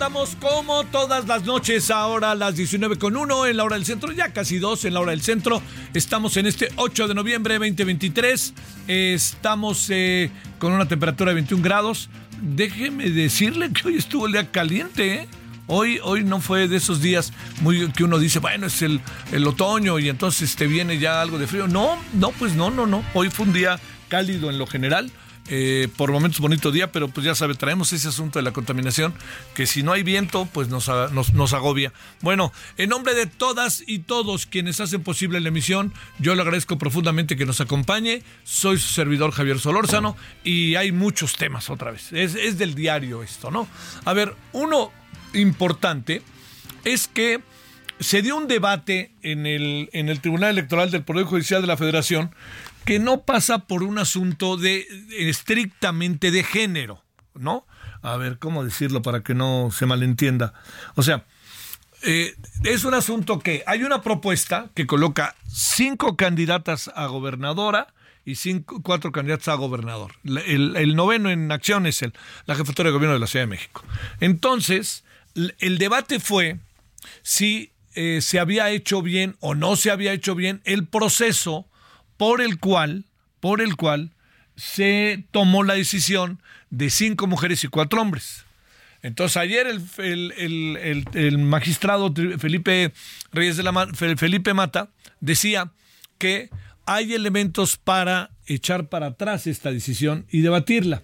Andamos como todas las noches, ahora a las 19 con 1 en la hora del centro, ya casi 2 en la hora del centro. Estamos en este 8 de noviembre 2023, estamos eh, con una temperatura de 21 grados. Déjeme decirle que hoy estuvo el día caliente, ¿eh? Hoy, hoy no fue de esos días muy que uno dice, bueno, es el, el otoño y entonces te viene ya algo de frío. No, no, pues no, no, no. Hoy fue un día cálido en lo general. Eh, por momentos bonito día, pero pues ya sabe, traemos ese asunto de la contaminación, que si no hay viento, pues nos, nos, nos agobia. Bueno, en nombre de todas y todos quienes hacen posible la emisión, yo le agradezco profundamente que nos acompañe. Soy su servidor Javier Solórzano y hay muchos temas otra vez. Es, es del diario esto, ¿no? A ver, uno importante es que se dio un debate en el, en el Tribunal Electoral del Poder Judicial de la Federación que no pasa por un asunto de estrictamente de género, ¿no? A ver, ¿cómo decirlo para que no se malentienda? O sea, eh, es un asunto que hay una propuesta que coloca cinco candidatas a gobernadora y cinco, cuatro candidatos a gobernador. El, noveno en acción es el, la jefatura de gobierno de la Ciudad de México. Entonces, el debate fue si eh, se había hecho bien o no se había hecho bien el proceso por el cual, por el cual se tomó la decisión de cinco mujeres y cuatro hombres. Entonces ayer el, magistrado Felipe Reyes de la Felipe Mata decía que hay elementos para echar para atrás esta decisión y debatirla.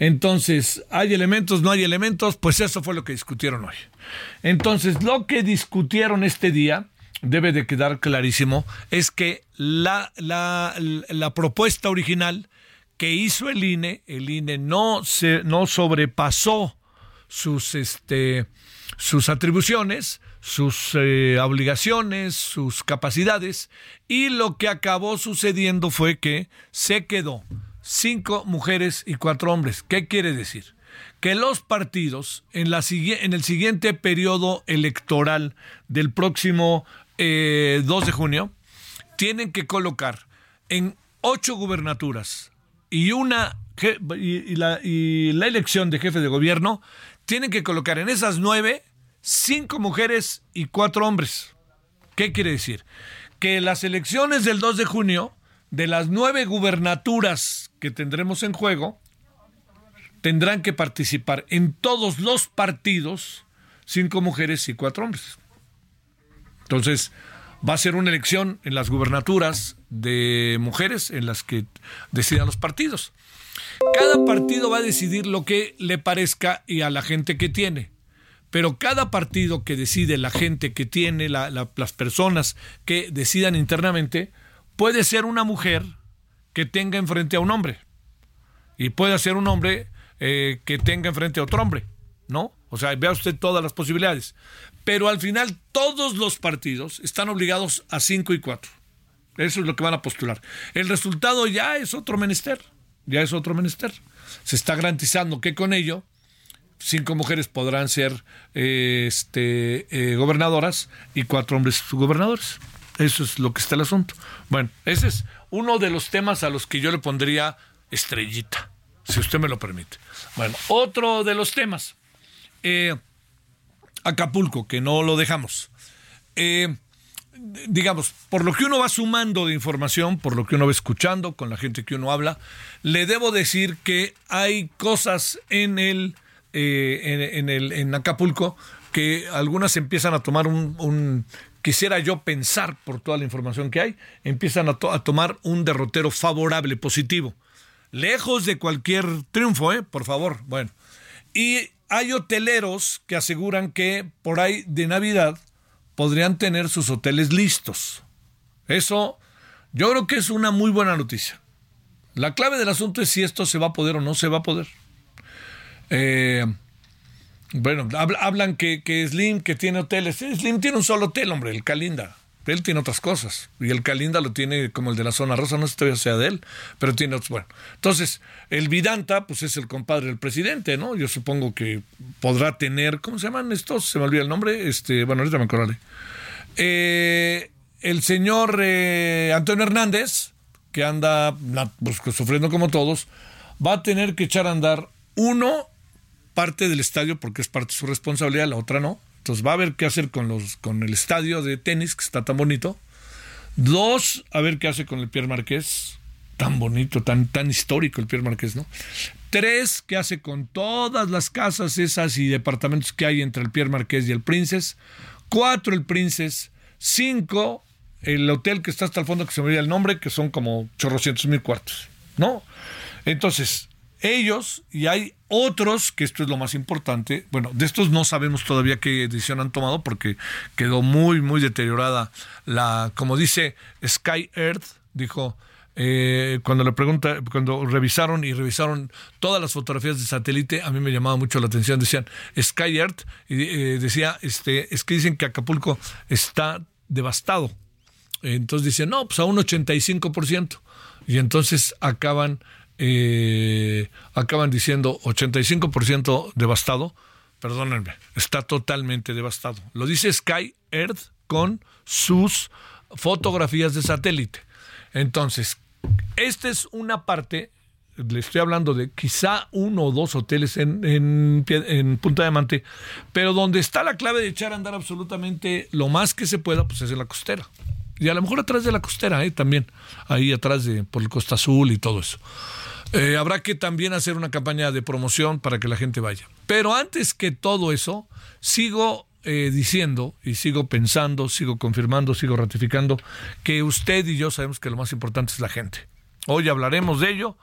Entonces, ¿hay elementos? ¿No hay elementos? Pues eso fue lo que discutieron hoy. Entonces, lo que discutieron este día, debe de quedar clarísimo, es que la, la, la propuesta original que hizo el INE, el INE no, se, no sobrepasó sus, este, sus atribuciones, sus eh, obligaciones, sus capacidades, y lo que acabó sucediendo fue que se quedó cinco mujeres y cuatro hombres. ¿Qué quiere decir? Que los partidos en, la, en el siguiente periodo electoral del próximo eh, 2 de junio tienen que colocar en ocho gubernaturas y una y la, y la elección de jefe de gobierno tienen que colocar en esas nueve cinco mujeres y cuatro hombres. ¿Qué quiere decir? Que las elecciones del 2 de junio, de las nueve gubernaturas que tendremos en juego, tendrán que participar en todos los partidos cinco mujeres y cuatro hombres. Entonces, va a ser una elección en las gubernaturas de mujeres en las que decidan los partidos. Cada partido va a decidir lo que le parezca y a la gente que tiene. pero cada partido que decide, la gente que tiene, las personas que decidan internamente, puede ser una mujer que tenga enfrente a un hombre. Y puede ser un hombre eh, que tenga enfrente a otro hombre, ¿no? O sea, vea usted todas las posibilidades. Pero al final todos los partidos están obligados a 5 y 4. Eso es lo que van a postular. El resultado ya es otro menester. Ya es otro menester. Se está garantizando que con ello cinco mujeres podrán ser eh, este, eh, gobernadoras y cuatro hombres gobernadores. Eso es lo que está el asunto. Bueno, ese es uno de los temas a los que yo le pondría estrellita, si usted me lo permite. Bueno, otro de los temas. Eh, Acapulco, que no lo dejamos. Eh, digamos, por lo que uno va sumando de información, por lo que uno va escuchando con la gente que uno habla, le debo decir que hay cosas en el, eh, en, el en Acapulco que algunas empiezan a tomar un, quisiera yo pensar por toda la información que hay, empiezan a, a tomar un derrotero favorable, positivo, lejos de cualquier triunfo, ¿eh? por favor. Bueno, y hay hoteleros que aseguran que por ahí de Navidad podrían tener sus hoteles listos. Eso yo creo que es una muy buena noticia. La clave del asunto es si esto se va a poder o no se va a poder. Eh, bueno, hablan que, que, Slim, que tiene hoteles. Slim tiene un solo hotel, hombre, el Calinda. Él tiene otras cosas. Y el Calinda lo tiene como el de la zona rosa, no sé si todavía sea de él, pero tiene otros. Bueno, entonces, el Vidanta, pues es el compadre del presidente, ¿no? Yo supongo que podrá tener, ¿cómo se llaman estos? Se me olvida el nombre. Este, bueno, ahorita me acordaré. Eh, el señor eh, Antonio Hernández, que anda pues, sufriendo como todos, va a tener que echar a andar uno parte del estadio porque es parte de su responsabilidad, la otra no. Entonces va a haber qué hacer con, los, con el estadio de tenis, que está tan bonito. Dos, a ver qué hace con el Pierre Marqués, tan bonito, tan, tan histórico el Pierre Marqués, ¿no? Tres, qué hace con todas las casas esas y departamentos que hay entre el Pierre Marqués y el Princes. Cuatro, el Princes. Cinco, el hotel que está hasta el fondo, que se me olvida el nombre, que son como chorrocientos mil cuartos, ¿no? Entonces, ellos y hay otros, que esto es lo más importante, bueno, de estos no sabemos todavía qué decisión han tomado porque quedó muy, muy deteriorada la, como dice Sky Earth, dijo, eh, cuando le pregunta, cuando revisaron y revisaron todas las fotografías de satélite, a mí me llamaba mucho la atención, decían Sky Earth, y eh, decía, este, es que dicen que Acapulco está devastado. Entonces dicen, no, pues a un 85%. Y entonces acaban eh, acaban diciendo 85% devastado. Perdónenme, está totalmente devastado. Lo dice Sky Earth con sus fotografías de satélite. Entonces, esta es una parte, le estoy hablando de quizá uno o dos hoteles en, en, en Punta Diamante, pero donde está la clave de echar a andar absolutamente lo más que se pueda, pues es en la costera. Y a lo mejor atrás de la costera, ¿eh? también, ahí atrás de, por el Costa Azul y todo eso. Eh, habrá que también hacer una campaña de promoción para que la gente vaya. Pero antes que todo eso, sigo eh, diciendo y sigo pensando, sigo confirmando, sigo ratificando que usted y yo sabemos que lo más importante es la gente. Hoy hablaremos de ello,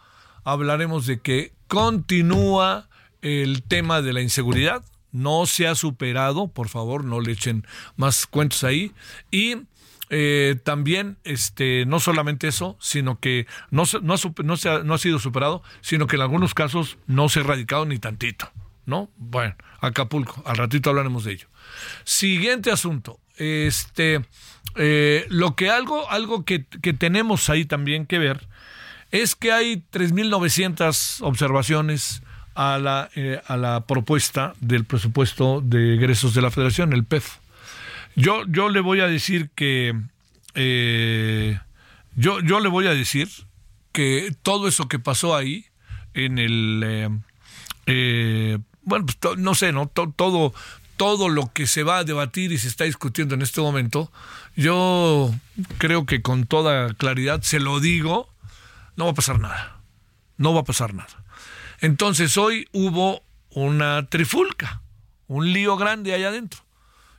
hablaremos de que continúa el tema de la inseguridad, no se ha superado, por favor, no le echen más cuentos ahí, y eh, también, este, no solamente eso, sino que no, no, no, se ha, no ha sido superado, sino que en algunos casos no se ha erradicado ni tantito, ¿no? Bueno, Acapulco, al ratito hablaremos de ello. Siguiente asunto, este, eh, lo que algo, algo que, que tenemos ahí también que ver es que hay 3.900 observaciones a la, eh, a la propuesta del presupuesto de egresos de la Federación, el PEF. Yo, yo le voy a decir que eh, yo, yo le voy a decir que todo eso que pasó ahí en el eh, eh, bueno pues, no sé no todo todo lo que se va a debatir y se está discutiendo en este momento yo creo que con toda claridad se lo digo no va a pasar nada no va a pasar nada. Entonces hoy hubo una trifulca un lío grande allá adentro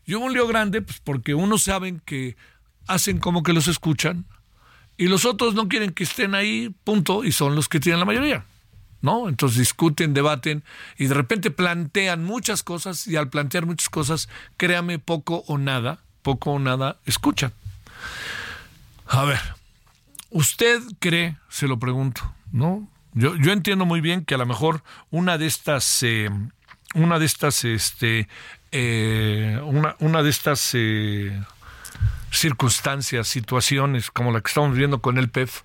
y hubo un lío grande pues porque unos saben que hacen como que los escuchan y los otros no quieren que estén ahí, punto, y son los que tienen la mayoría. ¿no? Entonces discuten, debaten y de repente plantean muchas cosas y al plantear muchas cosas, créame, poco o nada, poco o nada escuchan. A ver, ¿usted cree, se lo pregunto, ¿no? Yo, yo entiendo muy bien que a lo mejor una de estas, eh, una de estas, este, eh, una, una de estas eh, circunstancias, situaciones como la que estamos viviendo con el PEF,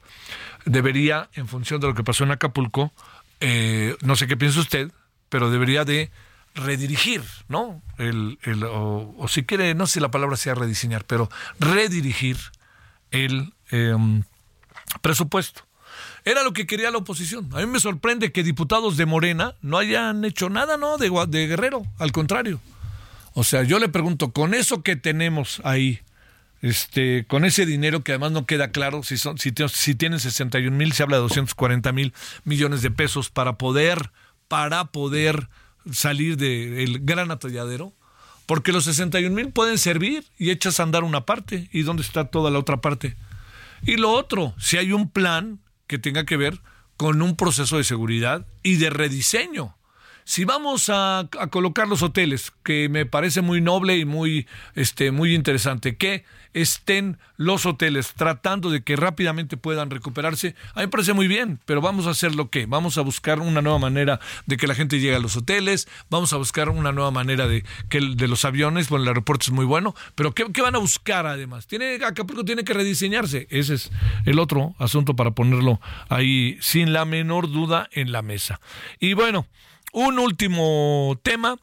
debería, en función de lo que pasó en Acapulco, eh, no sé qué piensa usted, pero debería de redirigir, ¿no? El, el o, si quiere, no sé si la palabra sea rediseñar, pero redirigir el em, presupuesto. Era lo que quería la oposición. A mí me sorprende que diputados de Morena no hayan hecho nada, ¿no? De, de Guerrero, al contrario. O sea, yo le pregunto, con eso que tenemos ahí, este, con ese dinero que además no queda claro si son, si, si tienen 61 mil, se habla de 240 mil millones de pesos para poder, para poder salir del gran atolladero, porque los 61 mil pueden servir y echas a andar una parte, y dónde está toda la otra parte. Y lo otro, si hay un plan que tenga que ver con un proceso de seguridad y de rediseño. Si vamos a, colocar los hoteles, que me parece muy noble y muy, este, muy interesante, que estén los hoteles tratando de que rápidamente puedan recuperarse, a mí me parece muy bien, pero vamos a hacer lo que, vamos a buscar una nueva manera de que la gente llegue a los hoteles, vamos a buscar una nueva manera de que de los aviones, bueno, el aeropuerto es muy bueno, pero ¿qué, qué van a buscar además? Tiene, Acapulco tiene que rediseñarse, ese es el otro asunto para ponerlo ahí sin la menor duda en la mesa. Y bueno, un último tema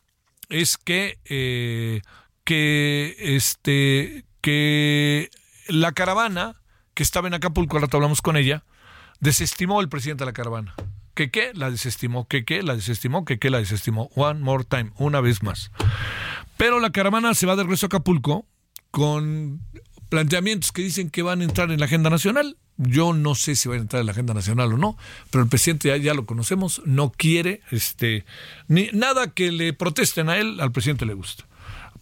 es que, eh, que este que la caravana que estaba en Acapulco, rato hablamos con ella, desestimó el presidente de la caravana. ¿Que qué? La desestimó. ¿Que qué? La desestimó. ¿Que qué? La desestimó. One more time, una vez más. Pero la caravana se va de regreso a Acapulco con planteamientos que dicen que van a entrar en la agenda nacional. Yo no sé si van a entrar en la agenda nacional o no, pero el presidente ya, lo conocemos, no quiere este ni nada que le protesten a él, al presidente le gusta.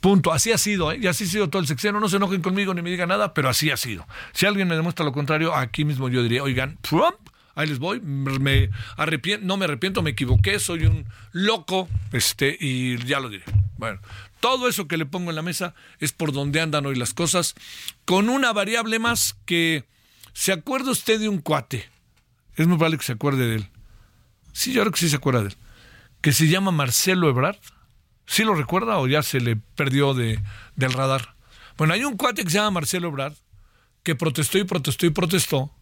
Punto. Así ha sido, ¿eh? y así ha sido todo el sexenio. No se enojen conmigo ni me digan nada, pero así ha sido. Si alguien me demuestra lo contrario, aquí mismo yo diría, oigan, Trump, ahí les voy, me arrepiento, no me arrepiento, me equivoqué, soy un loco, este, y ya lo diré. Bueno, todo eso que le pongo en la mesa es por donde andan hoy las cosas, con una variable más que se acuerda usted de un cuate. Es muy probable que se acuerde de él. Sí, yo creo que sí se acuerda de él. Que se llama Marcelo Ebrard. ¿Sí lo recuerda o ya se le perdió de, del radar? Bueno, hay un cuate que se llama Marcelo Ebrard que protestó y protestó y protestó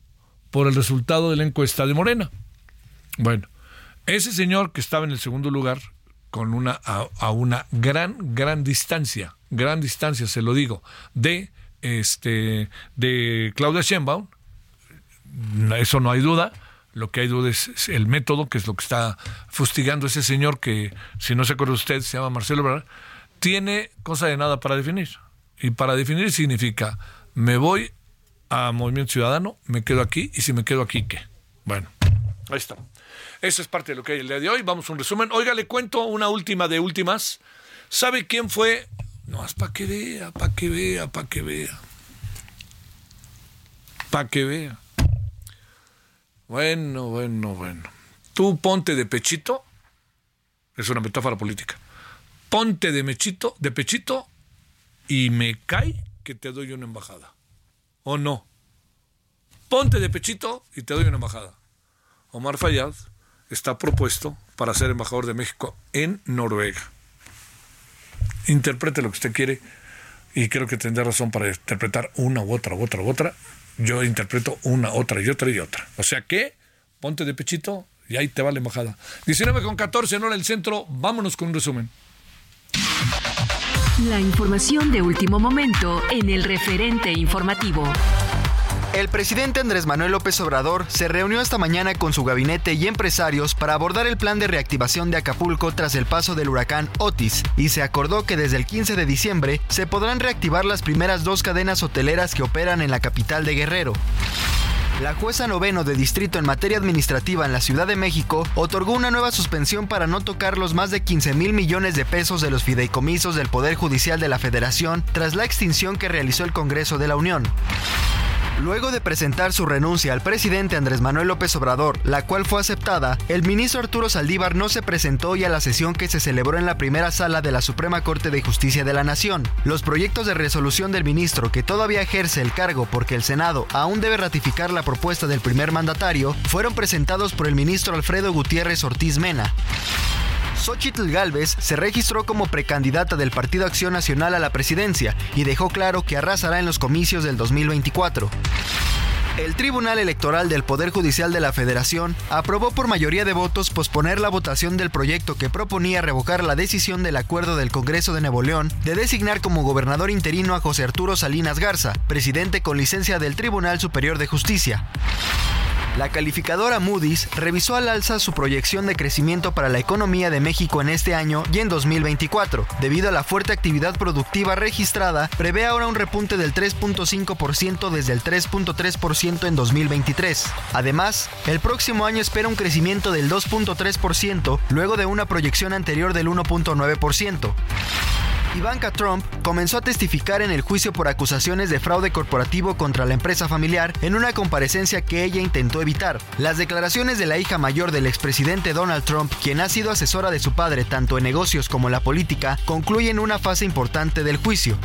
por el resultado de la encuesta de Morena. Bueno, ese señor que estaba en el segundo lugar con una a, una gran gran distancia, gran distancia, se lo digo, de este de Claudia Sheinbaum, eso no hay duda, lo que hay duda es el método, que es lo que está fustigando ese señor que, si no se acuerda usted, se llama Marcelo Ebrard, tiene cosa de nada para definir. Y para definir significa, me voy a Movimiento Ciudadano, me quedo aquí, y si me quedo aquí, ¿qué? Bueno, ahí está. Eso es parte de lo que hay el día de hoy. Vamos a un resumen. Oiga, le cuento una última de últimas. ¿Sabe quién fue? No, es para que vea, para que vea, para que vea. Para que vea. Bueno, bueno, bueno. Tú ponte de pechito, es una metáfora política. Ponte de mechito, de pechito y me cae que te doy una embajada. ¿O no? Ponte de pechito y te doy una embajada. Omar Fayad está propuesto para ser embajador de México en Noruega. Interprete lo que usted quiere y creo que tendrá razón para interpretar una u otra u otra u otra yo interpreto una, otra y otra y otra. O sea que, ponte de pechito y ahí te va la embajada. 19 con 14 en hora el centro, vámonos con un resumen. La información de último momento en el referente informativo. El presidente Andrés Manuel López Obrador se reunió esta mañana con su gabinete y empresarios para abordar el plan de reactivación de Acapulco tras el paso del huracán Otis y se acordó que desde el 15 de diciembre se podrán reactivar las primeras dos cadenas hoteleras que operan en la capital de Guerrero. La jueza noveno de distrito en materia administrativa en la Ciudad de México otorgó una nueva suspensión para no tocar los más de 15 mil millones de pesos de los fideicomisos del Poder Judicial de la Federación tras la extinción que realizó el Congreso de la Unión. Luego de presentar su renuncia al presidente Andrés Manuel López Obrador, la cual fue aceptada, el ministro Arturo Saldívar no se presentó hoy a la sesión que se celebró en la primera sala de la Suprema Corte de Justicia de la Nación. Los proyectos de resolución del ministro, que todavía ejerce el cargo porque el Senado aún debe ratificar la propuesta del primer mandatario, fueron presentados por el ministro Alfredo Gutiérrez Ortiz Mena. Xochitl Galvez se registró como precandidata del Partido Acción Nacional a la presidencia y dejó claro que arrasará en los comicios del 2024. El Tribunal Electoral del Poder Judicial de la Federación aprobó por mayoría de votos posponer la votación del proyecto que proponía revocar la decisión del acuerdo del Congreso de Nuevo León de designar como gobernador interino a José Arturo Salinas Garza, presidente con licencia del Tribunal Superior de Justicia. La calificadora Moody's revisó al alza su proyección de crecimiento para la economía de México en este año y en 2024. Debido a la fuerte actividad productiva registrada, prevé ahora un repunte del 3.5% desde el 3.3% en 2023. Además, el próximo año espera un crecimiento del 2.3% luego de una proyección anterior del 1.9%. Ivanka Trump comenzó a testificar en el juicio por acusaciones de fraude corporativo contra la empresa familiar en una comparecencia que ella intentó evitar. Las declaraciones de la hija mayor del expresidente Donald Trump, quien ha sido asesora de su padre tanto en negocios como en la política, concluyen una fase importante del juicio.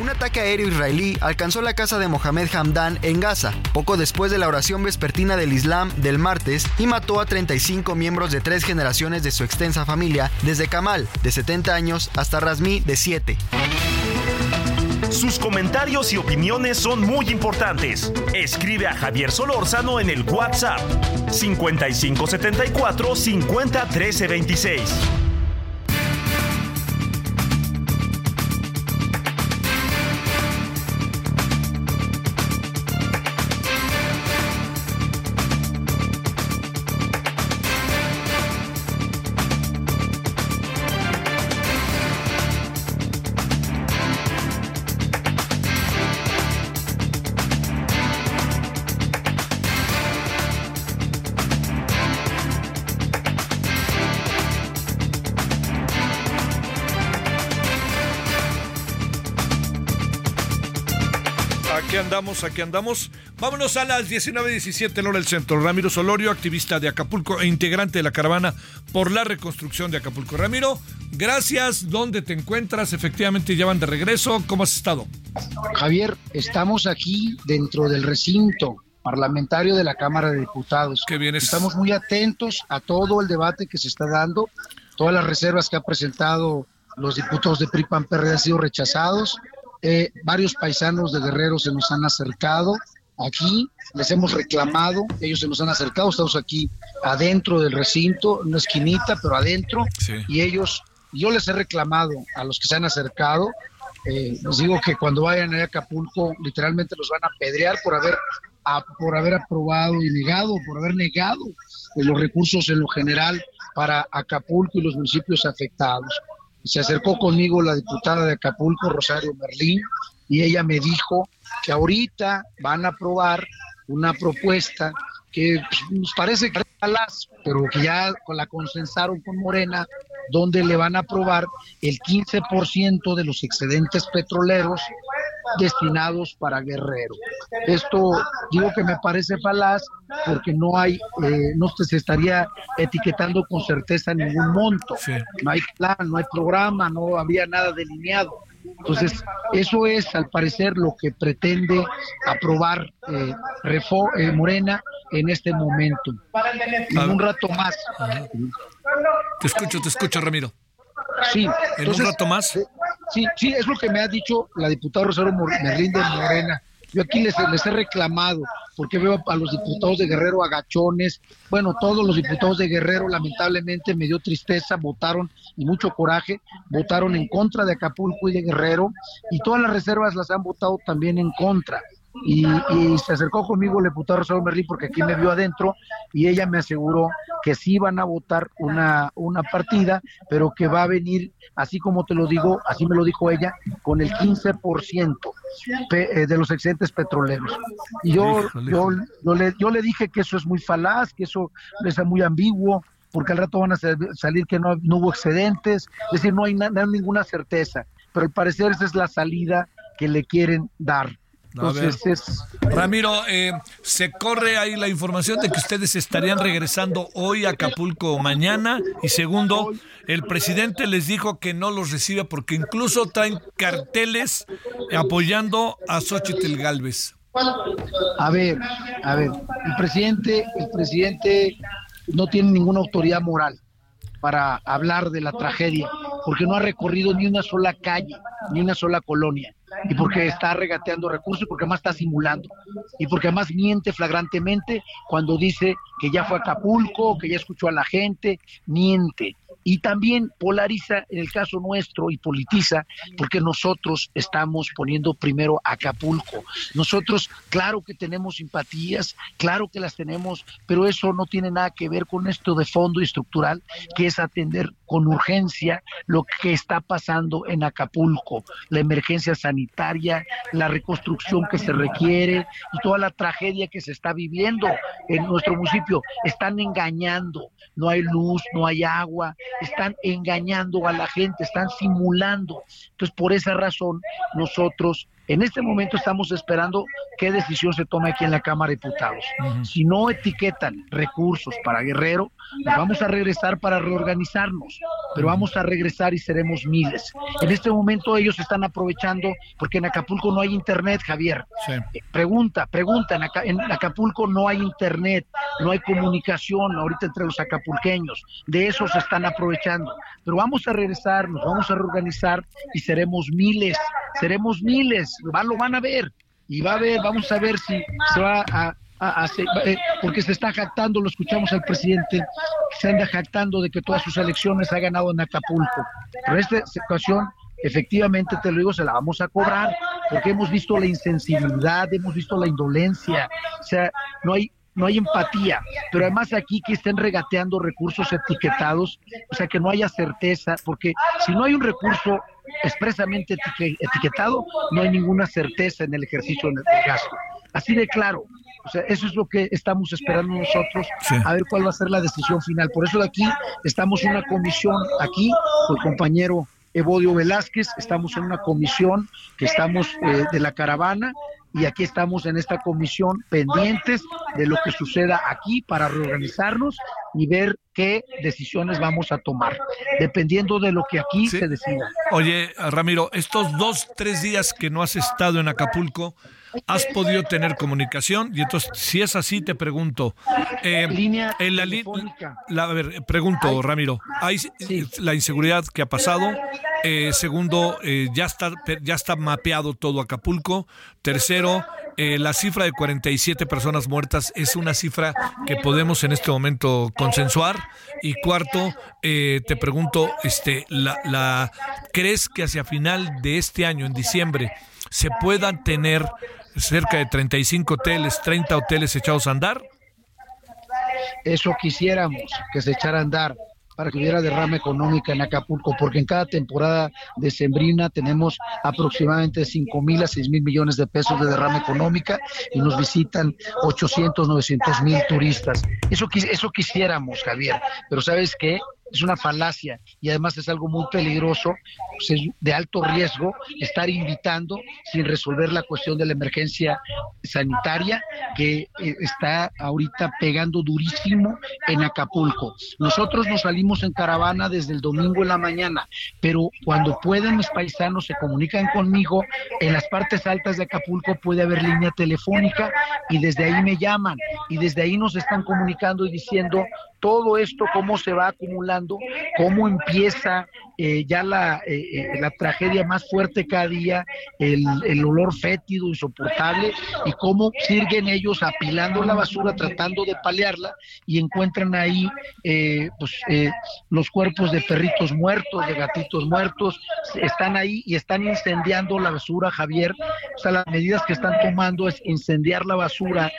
Un ataque aéreo israelí alcanzó la casa de Mohamed Hamdan en Gaza, poco después de la oración vespertina del Islam del martes, y mató a 35 miembros de tres generaciones de su extensa familia, desde Kamal, de 70 años, hasta Razmi, de 7. Sus comentarios y opiniones son muy importantes. Escribe a Javier Solórzano en el WhatsApp 5574 501326. Aquí andamos, aquí andamos. Vámonos a las 19.17 en hora del centro. Ramiro Solorio, activista de Acapulco e integrante de la caravana por la reconstrucción de Acapulco. Ramiro, gracias. ¿Dónde te encuentras? Efectivamente, ya van de regreso. ¿Cómo has estado? Javier, estamos aquí dentro del recinto parlamentario de la Cámara de Diputados. Qué bien es. Estamos muy atentos a todo el debate que se está dando. Todas las reservas que han presentado los diputados de PRI, PAN, PRD han sido rechazados. Eh, varios paisanos de Guerrero se nos han acercado aquí, les hemos reclamado, ellos se nos han acercado, estamos aquí adentro del recinto, una esquinita, pero adentro, Sí. y ellos, yo les he reclamado a los que se han acercado, eh, les digo que cuando vayan a Acapulco, literalmente los van a pedrear por haber, a- por haber aprobado y negado, por haber negado eh, los recursos en lo general para Acapulco y los municipios afectados. Se acercó conmigo la diputada de Acapulco, Rosario Merlín, y ella me dijo que ahorita van a aprobar una propuesta que pues, nos parece que pero que ya la consensaron con Morena, donde le van a aprobar el 15% de los excedentes petroleros destinados para Guerrero. Esto digo que me parece falaz porque no hay, eh, no se estaría etiquetando con certeza ningún monto. Sí. No hay plan, no hay programa, no había nada delineado. Entonces, eso es al parecer lo que pretende aprobar eh, Refo- eh, Morena en este momento. En un rato más. Te escucho, te escucho, Ramiro. Sí, En un entonces, rato más. Sí, sí, es lo que me ha dicho la diputada Rosario Merlín de Morena. Yo aquí les, les he reclamado, porque veo a los diputados de Guerrero agachones. Bueno, todos los diputados de Guerrero, lamentablemente, me dio tristeza, votaron y mucho coraje, votaron en contra de Acapulco y de Guerrero, y todas las reservas las han votado también en contra. Y, y se acercó conmigo el diputado Rosario Merlín, porque aquí me vio adentro, y ella me aseguró que sí van a votar una, una partida, pero que va a venir, así como te lo digo, así me lo dijo ella, con el 15% pe- eh, de los excedentes petroleros. Y yo, yo, yo le, yo le dije que eso es muy falaz, que eso es muy ambiguo, porque al rato van a sal- salir que no, no hubo excedentes, es decir, no hay, na- no hay ninguna certeza, pero al parecer esa es la salida que le quieren dar. Entonces Ramiro, eh, se corre ahí la información de que ustedes estarían regresando hoy a Acapulco mañana y segundo, el presidente les dijo que no los recibe porque incluso traen carteles apoyando a Xochitl Galvez. A ver, a ver, el presidente, el presidente no tiene ninguna autoridad moral para hablar de la tragedia, porque no ha recorrido ni una sola calle, ni una sola colonia y porque está regateando recursos, porque además está simulando y porque además miente flagrantemente cuando dice que ya fue a Acapulco, que ya escuchó a la gente, miente y también polariza en el caso nuestro y politiza porque nosotros estamos poniendo primero Acapulco. Nosotros, claro que tenemos simpatías, claro que las tenemos, pero eso no tiene nada que ver con esto de fondo y estructural, que es atender con urgencia lo que está pasando en Acapulco, la emergencia sanitaria, la reconstrucción que se requiere y toda la tragedia que se está viviendo en nuestro municipio. Están engañando, no hay luz, no hay agua, están engañando a la gente, están simulando. Entonces, por esa razón, nosotros en este momento estamos esperando qué decisión se tome aquí en la Cámara de Diputados. Si no etiquetan recursos para Guerrero, nos vamos a regresar para reorganizarnos, pero vamos a regresar y seremos miles. En este momento ellos están aprovechando porque en Acapulco no hay internet, Javier. Eh, pregunta, pregunta, en, Acapulco no hay internet, no hay comunicación ahorita entre los acapulqueños. De eso se están aprovechando. Pero vamos a regresar, nos vamos a reorganizar y seremos miles, seremos miles lo van a ver y va a ver, vamos a ver si se va a, hacer, eh, porque se está jactando, lo escuchamos al presidente, se anda jactando de que todas sus elecciones ha ganado en Acapulco. Pero esta situación, efectivamente, te lo digo, se la vamos a cobrar, porque hemos visto la insensibilidad, hemos visto la indolencia, o sea, no hay no hay empatía, pero además aquí que estén regateando recursos etiquetados, o sea, que no haya certeza, porque si no hay un recurso expresamente etiquetado, no hay ninguna certeza en el ejercicio del gasto. Así de claro. O sea, eso es lo que estamos esperando nosotros, a ver cuál va a ser la decisión final. Por eso de aquí estamos en una comisión, aquí, con el compañero Evodio Velázquez, estamos en una comisión que estamos eh, de la caravana y aquí estamos en esta comisión pendientes de lo que suceda aquí para reorganizarnos y ver qué decisiones vamos a tomar, dependiendo de lo que aquí se decida. Oye, Ramiro, estos dos, tres días que no has estado en Acapulco, has podido tener comunicación y entonces si es así te pregunto eh, línea en la, la a ver pregunto Ramiro hay la inseguridad que ha pasado eh, segundo eh, ya está ya está mapeado todo Acapulco tercero eh, la cifra de 47 personas muertas es una cifra que podemos en este momento consensuar. Y cuarto, eh, te pregunto, este, la, ¿crees que hacia final de este año, en diciembre, se puedan tener cerca de 35 hoteles, 30 hoteles echados a andar? Eso quisiéramos, que se echara a andar para que hubiera derrama económica en Acapulco, porque en cada temporada de Sembrina tenemos aproximadamente 5 mil a 6 mil millones de pesos de derrama económica y nos visitan 800, 900 mil turistas. Eso, eso quisiéramos, Javier, pero ¿sabes qué? Es una falacia y además es algo muy peligroso, pues, de alto riesgo, estar invitando sin resolver la cuestión de la emergencia sanitaria que eh, está ahorita pegando durísimo en Acapulco. Nosotros nos salimos en caravana desde el domingo en la mañana, pero cuando pueden mis paisanos se comunican conmigo, en las partes altas de Acapulco puede haber línea telefónica y desde ahí me llaman y desde ahí nos están comunicando y diciendo todo esto, cómo se va acumulando, cómo empieza eh, ya la, eh, eh, la, tragedia más fuerte cada día, el, el, olor fétido, insoportable, y cómo siguen ellos apilando la basura, tratando de paliarla, y encuentran ahí pues, los cuerpos de perritos muertos, de gatitos muertos, están ahí y están incendiando la basura, Javier. O sea, las medidas que están tomando es incendiar la basura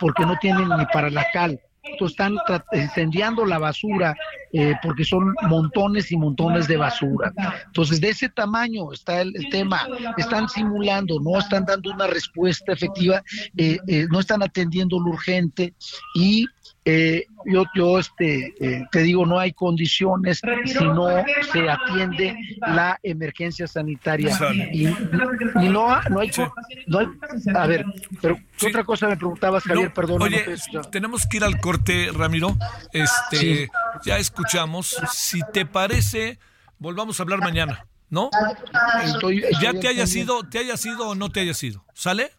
porque no tienen ni para la cal están incendiando la basura eh, porque son montones y montones de basura. Entonces, de ese tamaño está el, tema. Están simulando, no están dando una respuesta efectiva, eh, eh, no están atendiendo lo urgente y eh, yo, yo este, eh, te digo, no hay condiciones si no se atiende la emergencia sanitaria. Y, no, no, hay, no hay, A ver, pero ¿qué otra cosa me preguntabas, Javier? Perdón. Oye, tenemos que ir al corte, Ramiro. Este, Ya escuchamos. Si te parece, volvamos a hablar mañana, ¿no? ya te haya sido, te haya sido o no te haya sido. ¿Sale?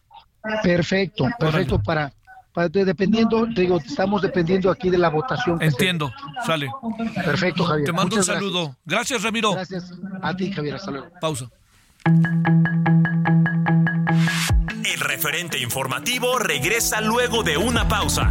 Perfecto, perfecto para dependiendo, te digo, estamos dependiendo aquí de la votación. Entiendo, sale. Perfecto, Javier. Te mando un saludo. Gracias. Ramiro. Gracias a ti, Javier. Hasta luego. Pausa. El referente informativo regresa luego de una pausa.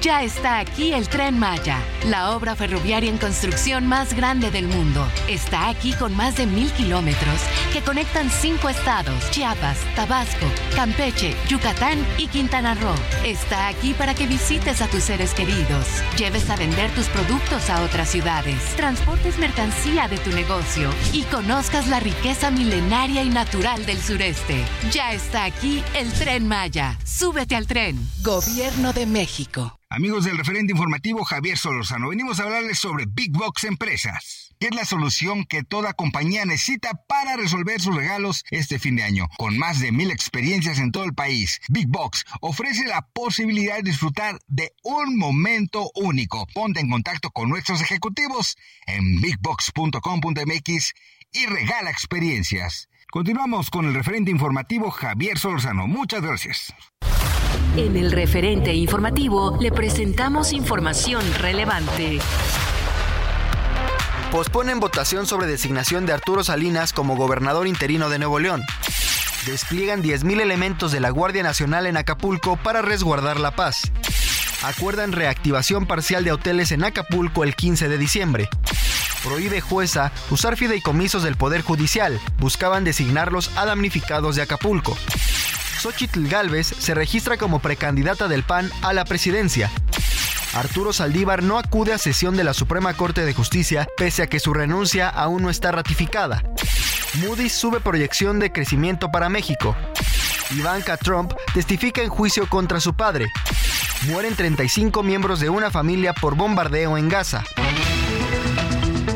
Ya está aquí el tren Maya, la obra ferroviaria en construcción más grande del mundo. Está aquí con más de mil kilómetros que conectan cinco estados, Chiapas, Tabasco, Campeche, Yucatán y Quintana Roo. Está aquí para que visites a tus seres queridos, lleves a vender tus productos a otras ciudades, transportes mercancía de tu negocio y conozcas la riqueza milenaria y natural del sureste. Ya está aquí el tren Maya. Súbete al tren. Gobierno de México. Amigos del referente informativo Javier Solorzano, venimos a hablarles sobre Big Box Empresas, que es la solución que toda compañía necesita para resolver sus regalos este fin de año. Con más de mil experiencias en todo el país, Big Box ofrece la posibilidad de disfrutar de un momento único. Ponte en contacto con nuestros ejecutivos en bigbox.com.mx y regala experiencias. Continuamos con el referente informativo Javier Solorzano. Muchas gracias. En el referente informativo le presentamos información relevante. Posponen votación sobre designación de Arturo Salinas como gobernador interino de Nuevo León. Despliegan 10.000 elementos de la Guardia Nacional en Acapulco para resguardar la paz. Acuerdan reactivación parcial de hoteles en Acapulco el 15 de diciembre. Prohíbe jueza usar fideicomisos del Poder Judicial. Buscaban designarlos a damnificados de Acapulco. Xochitl Galvez se registra como precandidata del PAN a la presidencia. Arturo Saldívar no acude a sesión de la Suprema Corte de Justicia pese a que su renuncia aún no está ratificada. Moody's sube proyección de crecimiento para México. Ivanka Trump testifica en juicio contra su padre. Mueren 35 miembros de una familia por bombardeo en Gaza.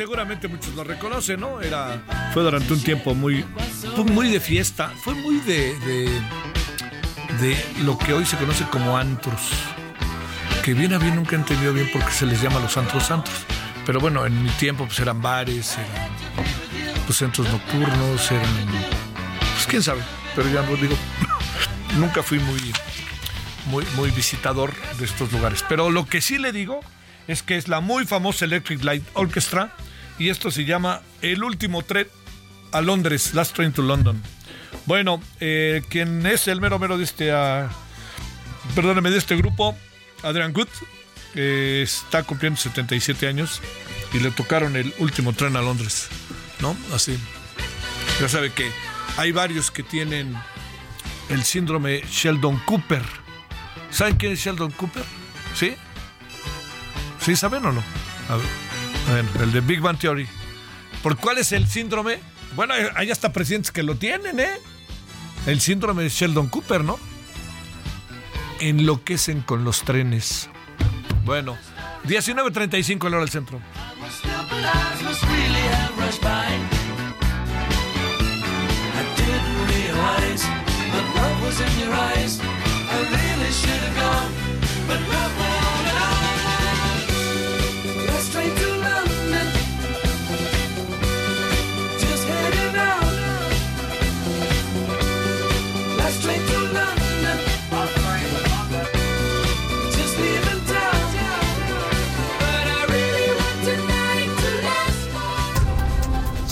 Seguramente muchos lo reconocen, ¿no? Era, fue durante un tiempo muy, muy de fiesta, fue muy de, de, lo que hoy se conoce como antros, que bien a bien nunca he entendido bien por qué se les llama los antros santos. Pero bueno, en mi tiempo pues eran bares, eran pues, centros nocturnos, eran, pues quién sabe, pero ya no digo, nunca fui muy, muy visitador de estos lugares. Pero lo que sí le digo es que es la muy famosa Electric Light Orchestra y esto se llama El último tren a Londres, Last Train to London. Bueno, eh, quien es el mero mero de este, uh, perdóneme, de este grupo, Adrian Good, eh, está cumpliendo 77 años y le tocaron el último tren a Londres, ¿no? Así. Ya sabe que hay varios que tienen el síndrome Sheldon Cooper. ¿Saben quién es Sheldon Cooper? ¿Sí? ¿Sí saben o no? A ver, el de Big Bang Theory. ¿Por cuál es el síndrome? Bueno, hay hasta presidentes que lo tienen, ¿eh? El síndrome de Sheldon Cooper, ¿no? Enloquecen con los trenes. Bueno, 19.35 en hora del centro.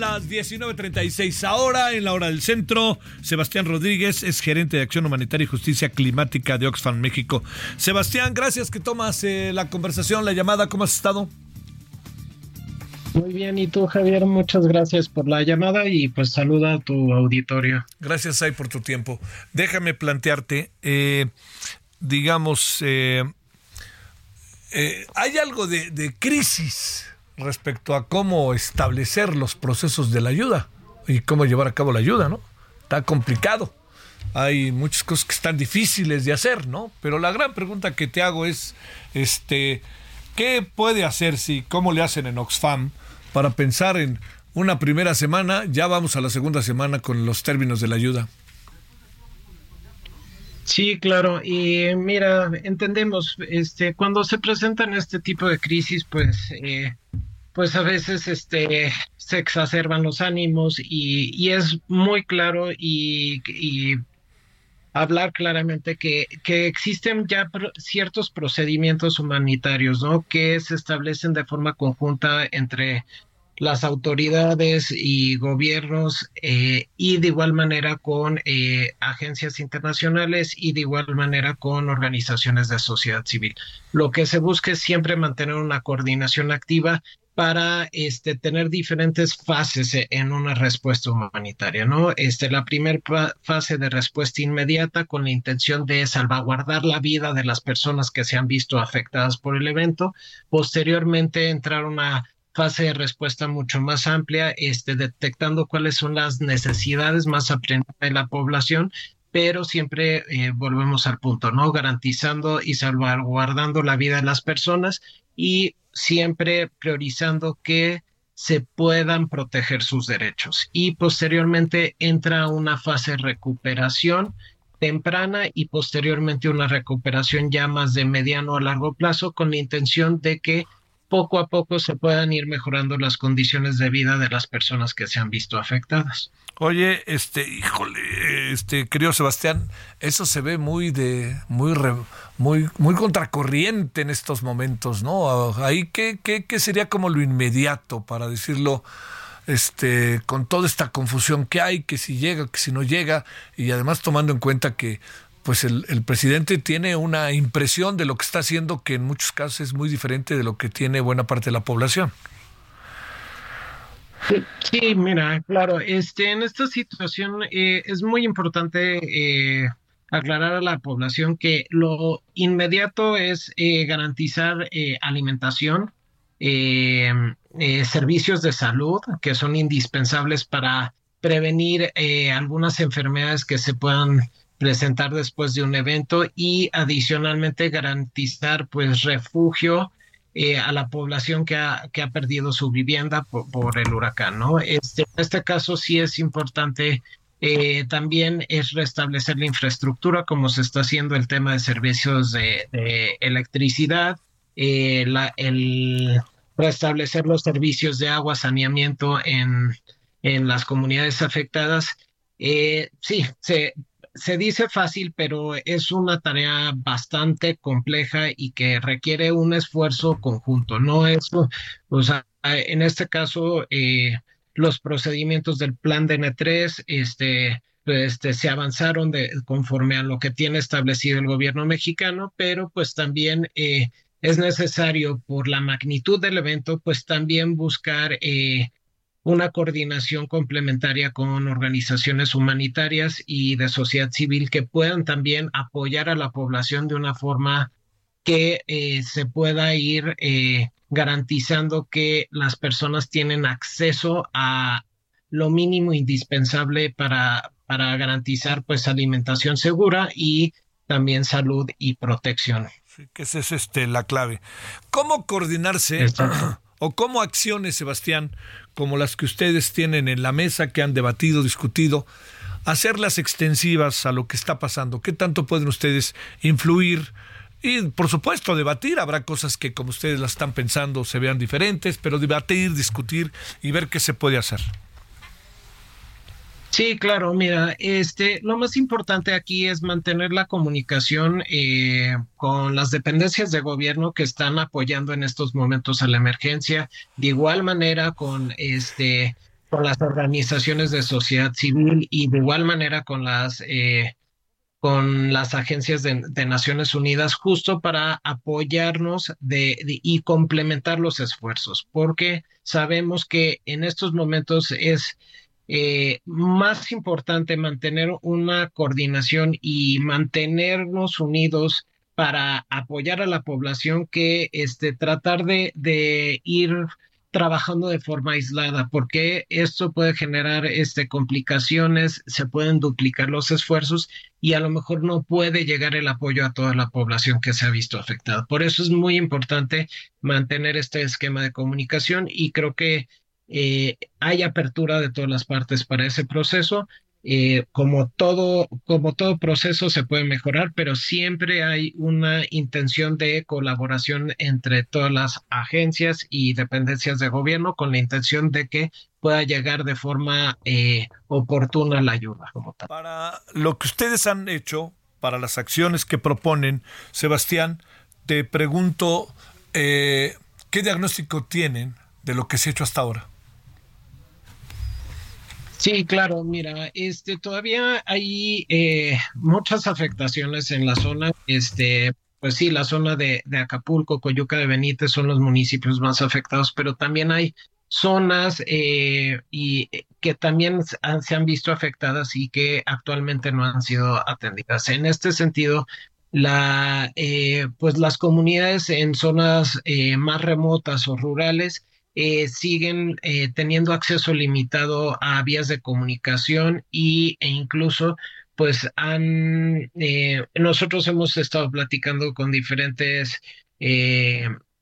Las 19.36 ahora en la hora del centro. Sebastián Rodríguez es gerente de Acción Humanitaria y Justicia Climática de Oxfam México. Sebastián, gracias que tomas eh, la conversación, la llamada. ¿Cómo has estado? Muy bien, y tú Javier, muchas gracias por la llamada y pues saluda a tu auditorio. Gracias, Ay, por tu tiempo. Déjame plantearte, eh, digamos, eh, hay algo de, de crisis respecto a cómo establecer los procesos de la ayuda y cómo llevar a cabo la ayuda, ¿no? Está complicado. Hay muchas cosas que están difíciles de hacer, ¿no? Pero la gran pregunta que te hago es, este, ¿qué puede hacer si, cómo le hacen en Oxfam para pensar en una primera semana, ya vamos a la segunda semana con los términos de la ayuda? Sí, claro. Y mira, entendemos, este, cuando se presentan este tipo de crisis, pues eh, pues a veces este, se exacerban los ánimos y, es muy claro y, hablar claramente que, que existen ya ciertos procedimientos humanitarios, ¿no? Que se establecen de forma conjunta entre las autoridades y gobiernos eh, y de igual manera con eh, agencias internacionales y de igual manera con organizaciones de sociedad civil. Lo que se busca es siempre mantener una coordinación activa para este, tener diferentes fases e, en una respuesta humanitaria, ¿no? Este, la primera fase de respuesta inmediata con la intención de salvaguardar la vida de las personas que se han visto afectadas por el evento. Posteriormente entrar una fase de respuesta mucho más amplia, este, detectando cuáles son las necesidades más apremiadas de la población pero siempre eh, volvemos al punto, ¿no? Garantizando y salvaguardando la vida de las personas y siempre priorizando que se puedan proteger sus derechos. Y posteriormente entra una fase de recuperación temprana y posteriormente una recuperación ya más de mediano a largo plazo con la intención de que poco a poco se puedan ir mejorando las condiciones de vida de las personas que se han visto afectadas. Oye, este, híjole, este, querido Sebastián, eso se ve muy de, muy, muy, muy contracorriente en estos momentos, ¿no? Ahí, ¿qué, qué, qué sería como lo inmediato para decirlo? este, con toda esta confusión que hay, que si llega, que si no llega, y además tomando en cuenta que pues el, el, presidente tiene una impresión de lo que está haciendo que en muchos casos es muy diferente de lo que tiene buena parte de la población. Sí, mira, claro, este, en esta situación eh, es muy importante eh, aclarar a la población que lo inmediato es eh, garantizar alimentación, servicios de salud que son indispensables para prevenir algunas enfermedades que se puedan presentar después de un evento y adicionalmente garantizar pues refugio eh, a la población que ha, que ha perdido su vivienda por, el huracán, ¿no? Este, en este caso sí es importante eh, también es restablecer la infraestructura, como se está haciendo el tema de servicios de, electricidad, eh, la, el restablecer los servicios de agua, saneamiento en, en las comunidades afectadas. Eh, sí, se, se dice fácil, pero es una tarea bastante compleja y que requiere un esfuerzo conjunto. No es, o sea, en este caso, eh, los procedimientos del plan de N3 este, este, se avanzaron de, conforme a lo que tiene establecido el gobierno mexicano, pero pues también eh, es necesario, por la magnitud del evento, pues también buscar eh, una coordinación complementaria con organizaciones humanitarias y de sociedad civil que puedan también apoyar a la población de una forma que eh, se pueda ir garantizando que las personas tienen acceso a lo mínimo indispensable para, para garantizar pues alimentación segura y también salud y protección. Sí, que esa es este, la clave. ¿Cómo coordinarse o cómo acciones, Sebastián, como las que ustedes tienen en la mesa, que han debatido, discutido, hacerlas extensivas a lo que está pasando? ¿Qué tanto pueden ustedes influir? Y por supuesto, debatir. Habrá cosas que, como ustedes las están pensando, se vean diferentes, pero debatir, discutir y ver qué se puede hacer. Sí, claro, mira, este, lo más importante aquí es mantener la comunicación eh, con las dependencias de gobierno que están apoyando en estos momentos a la emergencia, de igual manera con este, con las organizaciones de sociedad civil y de igual manera con las eh, con las agencias de, Naciones Unidas justo para apoyarnos de, y complementar los esfuerzos, porque sabemos que en estos momentos es eh, más importante mantener una coordinación y mantenernos unidos para apoyar a la población que este, tratar de, de ir trabajando de forma aislada, porque esto puede generar este, complicaciones, se pueden duplicar los esfuerzos y a lo mejor no puede llegar el apoyo a toda la población que se ha visto afectada. Por eso es muy importante mantener este esquema de comunicación y creo que eh, hay apertura de todas las partes para ese proceso eh, como todo, como todo proceso se puede mejorar, pero siempre hay una intención de colaboración entre todas las agencias y dependencias de gobierno con la intención de que pueda llegar de forma eh, oportuna la ayuda. Como tal. Para lo que ustedes han hecho, para las acciones que proponen, Sebastián, te pregunto, eh, ¿qué diagnóstico tienen de lo que se ha hecho hasta ahora? Sí, claro, mira, este todavía hay eh, muchas afectaciones en la zona, este, pues sí, la zona de, Acapulco, Coyuca de Benítez son los municipios más afectados, pero también hay zonas eh, y eh, que también se han visto afectadas y que actualmente no han sido atendidas. En este sentido, la, pues las comunidades en zonas más remotas o rurales eh, siguen eh, teniendo acceso limitado a vías de comunicación y, e incluso pues han, eh, nosotros hemos estado platicando con diferentes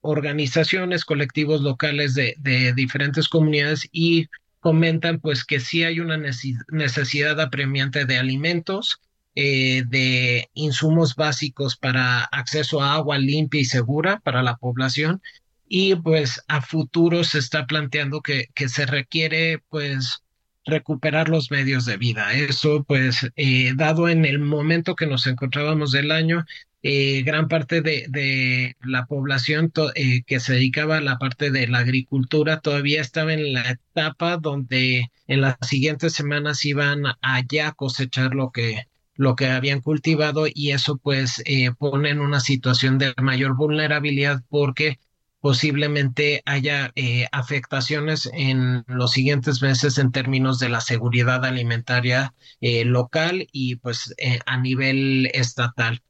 organizaciones, colectivos locales de, de, diferentes comunidades y comentan pues que sí hay una necesidad apremiante de alimentos, de insumos básicos para acceso a agua limpia y segura para la población y pues a futuro se está planteando que, que se requiere pues recuperar los medios de vida. Eso pues eh, dado en el momento que nos encontrábamos del año, eh, gran parte de, de la población eh, que se dedicaba a la parte de la agricultura todavía estaba en la etapa donde en las siguientes semanas iban allá a cosechar lo que lo que habían cultivado y eso pues pone en una situación de mayor vulnerabilidad porque posiblemente haya eh, afectaciones en los siguientes meses en términos de la seguridad alimentaria eh, local y pues eh, a nivel estatal.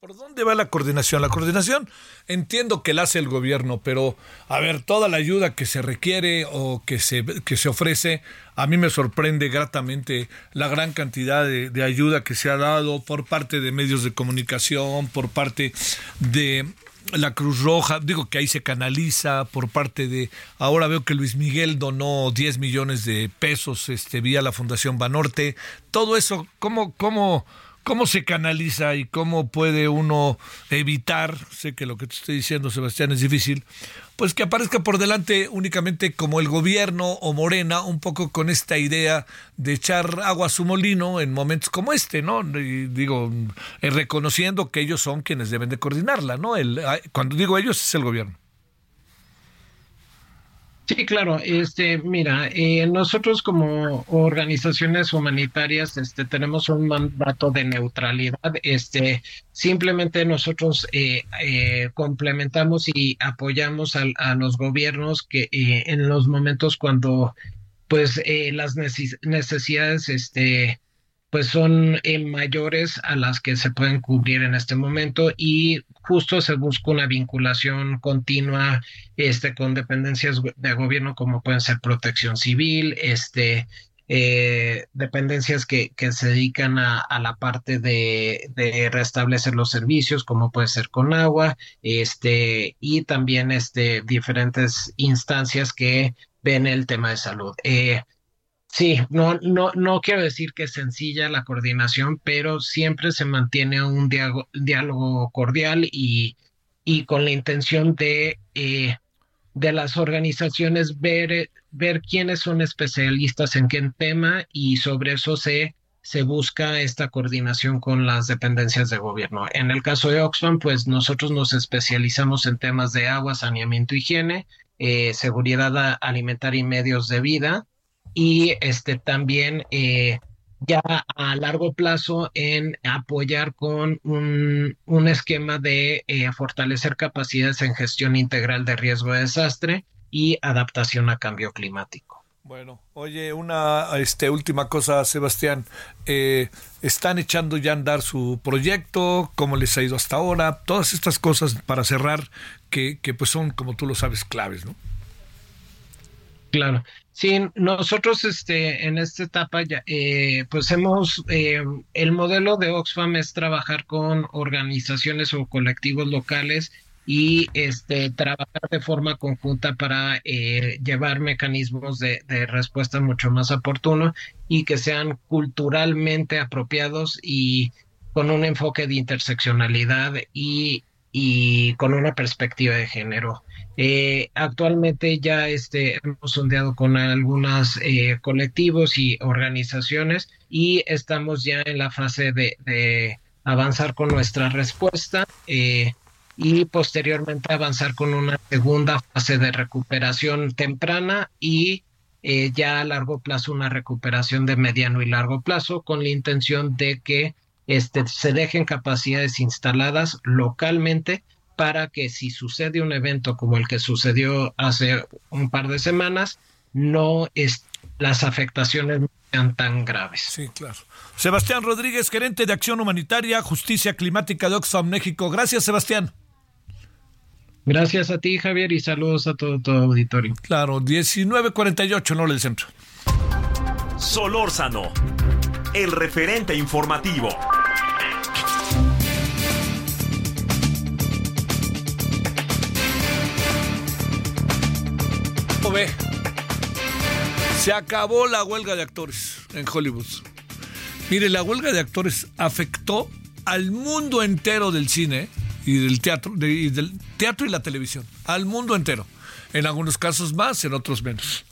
¿Por dónde va la coordinación? La coordinación entiendo que la hace el gobierno, pero a ver, toda la ayuda que se requiere o que se, que se ofrece, a mí me sorprende gratamente la gran cantidad de, de ayuda que se ha dado por parte de medios de comunicación, por parte de la Cruz Roja, digo que ahí se canaliza por parte de, ahora veo que Luis Miguel donó 10 millones de pesos este, vía la Fundación Banorte, todo eso, ¿cómo, cómo, ¿Cómo se canaliza y cómo puede uno evitar, sé que lo que te estoy diciendo, Sebastián, es difícil, pues que aparezca por delante únicamente como el gobierno o Morena, un poco con esta idea de echar agua a su molino en momentos como este, ¿no? Y digo, eh, reconociendo que ellos son quienes deben de coordinarla, ¿no? El, cuando digo ellos es el gobierno. Sí, claro. Este, mira, eh, nosotros como organizaciones humanitarias, este, tenemos un mandato de neutralidad. Este, simplemente nosotros eh, eh, complementamos y apoyamos a, a los gobiernos que en los momentos cuando, pues, las necesidades, este, pues son mayores a las que se pueden cubrir en este momento y justo se busca una vinculación continua este, con dependencias de gobierno como pueden ser protección civil, este, eh, dependencias que, que, se dedican a, la parte de, de, restablecer los servicios, como puede ser con agua, este, y también este, diferentes instancias que ven el tema de salud. Eh, Sí, no, no, no quiero decir que es sencilla la coordinación, pero siempre se mantiene un diálogo, cordial y, y, con la intención de, eh, de las organizaciones ver, ver quiénes son especialistas en qué tema y sobre eso se, se busca esta coordinación con las dependencias de gobierno. En el caso de Oxfam, pues nosotros nos especializamos en temas de agua, saneamiento, higiene, eh, seguridad alimentaria y medios de vida y este también eh, ya a largo plazo en apoyar con un, un esquema de eh, fortalecer capacidades en gestión integral de riesgo de desastre y adaptación a cambio climático. Bueno, oye, una este, última cosa, Sebastián. Eh, ¿Están echando ya a andar su proyecto? ¿Cómo les ha ido hasta ahora? Todas estas cosas para cerrar que, que pues son, como tú lo sabes, claves, ¿no? Claro. Sí, nosotros este, en esta etapa ya, eh, pues hemos, eh, el modelo de Oxfam es trabajar con organizaciones o colectivos locales y este, trabajar de forma conjunta para eh, llevar mecanismos de, de, respuesta mucho más oportuno y que sean culturalmente apropiados y con un enfoque de interseccionalidad y, y con una perspectiva de género. Eh, actualmente ya este, hemos sondeado con algunos eh, colectivos y organizaciones y estamos ya en la fase de, avanzar con nuestra respuesta eh, y posteriormente avanzar con una segunda fase de recuperación temprana y ya a largo plazo una recuperación de mediano y largo plazo con la intención de que este, se dejen capacidades instaladas localmente para que si sucede un evento como el que sucedió hace un par de semanas, no es, las afectaciones no sean tan graves. Sí, claro. Sebastián Rodríguez, gerente de Acción Humanitaria, Justicia Climática de Oxfam México. Gracias, Sebastián. Gracias a ti, Javier, y saludos a todo tu auditorio. Claro, 1948 no del centro. Solórzano, el referente informativo. Ve? Se acabó la huelga de actores en Hollywood. Mire, la huelga de actores afectó al mundo entero del cine y del teatro, y del teatro y la televisión, al mundo entero. En algunos casos más, en otros menos.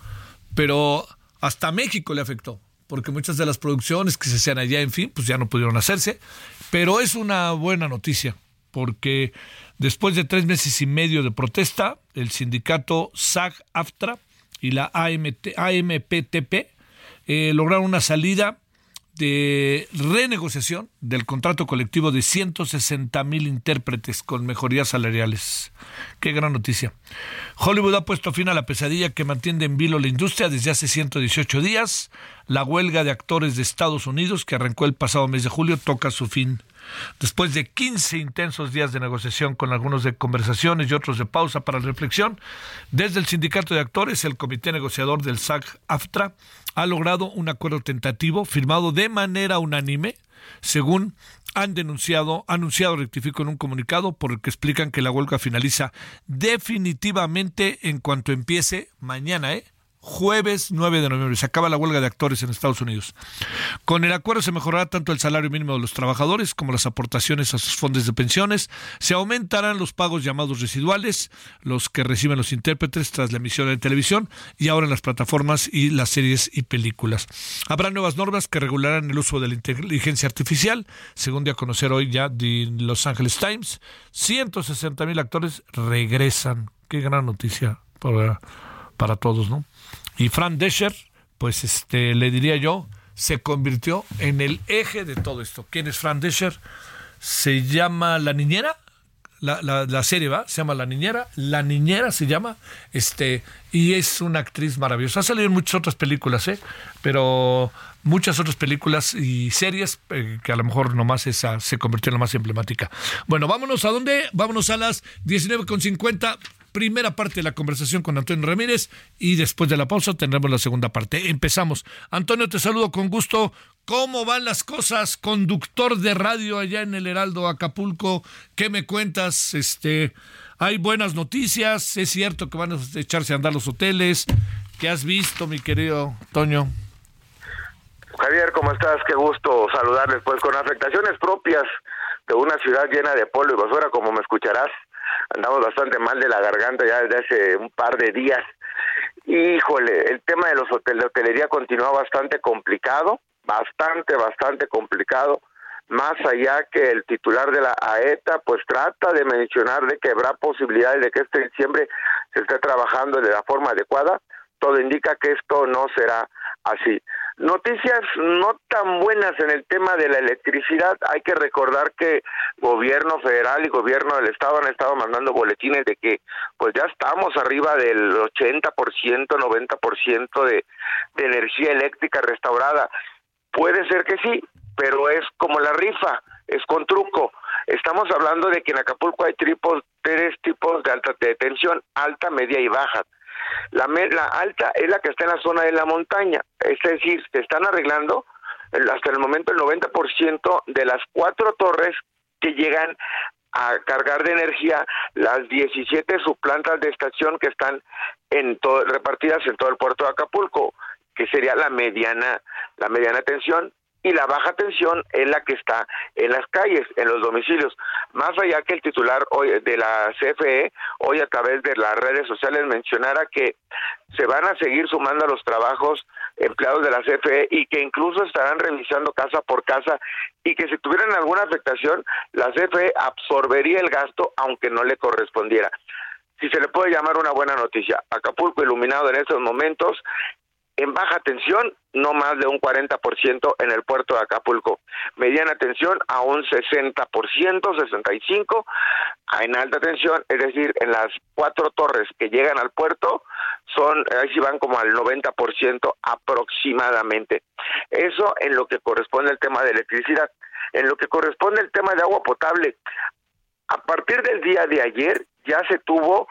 Pero hasta México le afectó, porque muchas de las producciones que se hacían allá, en fin, pues ya no pudieron hacerse. Pero es una buena noticia, porque Después de tres meses y medio de protesta, el sindicato SAG-AFTRA y la AMT, AMPTP eh, lograron una salida de renegociación del contrato colectivo de 160 mil intérpretes con mejorías salariales. Qué gran noticia. Hollywood ha puesto fin a la pesadilla que mantiene en vilo la industria desde hace 118 días. La huelga de actores de Estados Unidos, que arrancó el pasado mes de julio, toca su fin Después de 15 intensos días de negociación con algunos de conversaciones y otros de pausa para reflexión, desde el sindicato de actores, el comité negociador del SAG-AFTRA ha logrado un acuerdo tentativo firmado de manera unánime, según han denunciado, anunciado, rectifico en un comunicado por el que explican que la huelga finaliza definitivamente en cuanto empiece mañana, ¿eh? Jueves 9 de noviembre. Se acaba la huelga de actores en Estados Unidos. Con el acuerdo se mejorará tanto el salario mínimo de los trabajadores como las aportaciones a sus fondos de pensiones. Se aumentarán los pagos llamados residuales, los que reciben los intérpretes tras la emisión de televisión y ahora en las plataformas y las series y películas. Habrá nuevas normas que regularán el uso de la inteligencia artificial, según dio a conocer hoy ya de Los Angeles Times. 160 mil actores regresan. Qué gran noticia para, para todos, ¿no? Y Fran Descher, pues este, le diría yo, se convirtió en el eje de todo esto. ¿Quién es Fran Descher? Se llama La Niñera, la, la, serie va, se llama La Niñera, La Niñera se llama, este, y es una actriz maravillosa. Ha salido en muchas otras películas, ¿eh? pero muchas otras películas y series eh, que a lo mejor nomás esa se convirtió en la más emblemática. Bueno, vámonos a dónde? Vámonos a las 19.50 primera parte de la conversación con Antonio Ramírez y después de la pausa tendremos la segunda parte. Empezamos. Antonio, te saludo con gusto. ¿Cómo van las cosas? Conductor de radio allá en el Heraldo Acapulco. ¿Qué me cuentas? Este, hay buenas noticias. Es cierto que van a echarse a andar los hoteles. ¿Qué has visto, mi querido Toño? Javier, ¿cómo estás? Qué gusto saludarles. Pues con afectaciones propias de una ciudad llena de polvo y basura, como me escucharás andamos bastante mal de la garganta ya desde hace un par de días. Híjole, el tema de los hoteles, la hotelería continúa bastante complicado, bastante, bastante complicado. Más allá que el titular de la AETA, pues trata de mencionar de que habrá posibilidades de que este diciembre se esté trabajando de la forma adecuada, todo indica que esto no será así. Noticias no tan buenas en el tema de la electricidad. Hay que recordar que gobierno federal y gobierno del estado han estado mandando boletines de que pues ya estamos arriba del 80%, 90% de, de energía eléctrica restaurada. Puede ser que sí, pero es como la rifa, es con truco. Estamos hablando de que en Acapulco hay tres tipos de alta de tensión, alta, media y baja. La, la alta es la que está en la zona de la montaña, es decir, se están arreglando hasta el momento el 90% de las cuatro torres que llegan a cargar de energía las 17 subplantas de estación que están en todo, repartidas en todo el puerto de Acapulco, que sería la mediana la mediana tensión y la baja tensión es la que está en las calles, en los domicilios. Más allá que el titular hoy de la CFE hoy a través de las redes sociales mencionara que se van a seguir sumando los trabajos empleados de la CFE y que incluso estarán revisando casa por casa y que si tuvieran alguna afectación, la CFE absorbería el gasto aunque no le correspondiera si se le puede llamar una buena noticia. Acapulco iluminado en estos momentos en baja tensión, no más de un 40% en el puerto de Acapulco. Mediana tensión a un 60%, 65%. En alta tensión, es decir, en las cuatro torres que llegan al puerto, son, ahí sí van como al 90% aproximadamente. Eso en lo que corresponde al tema de electricidad. En lo que corresponde al tema de agua potable, a partir del día de ayer ya se tuvo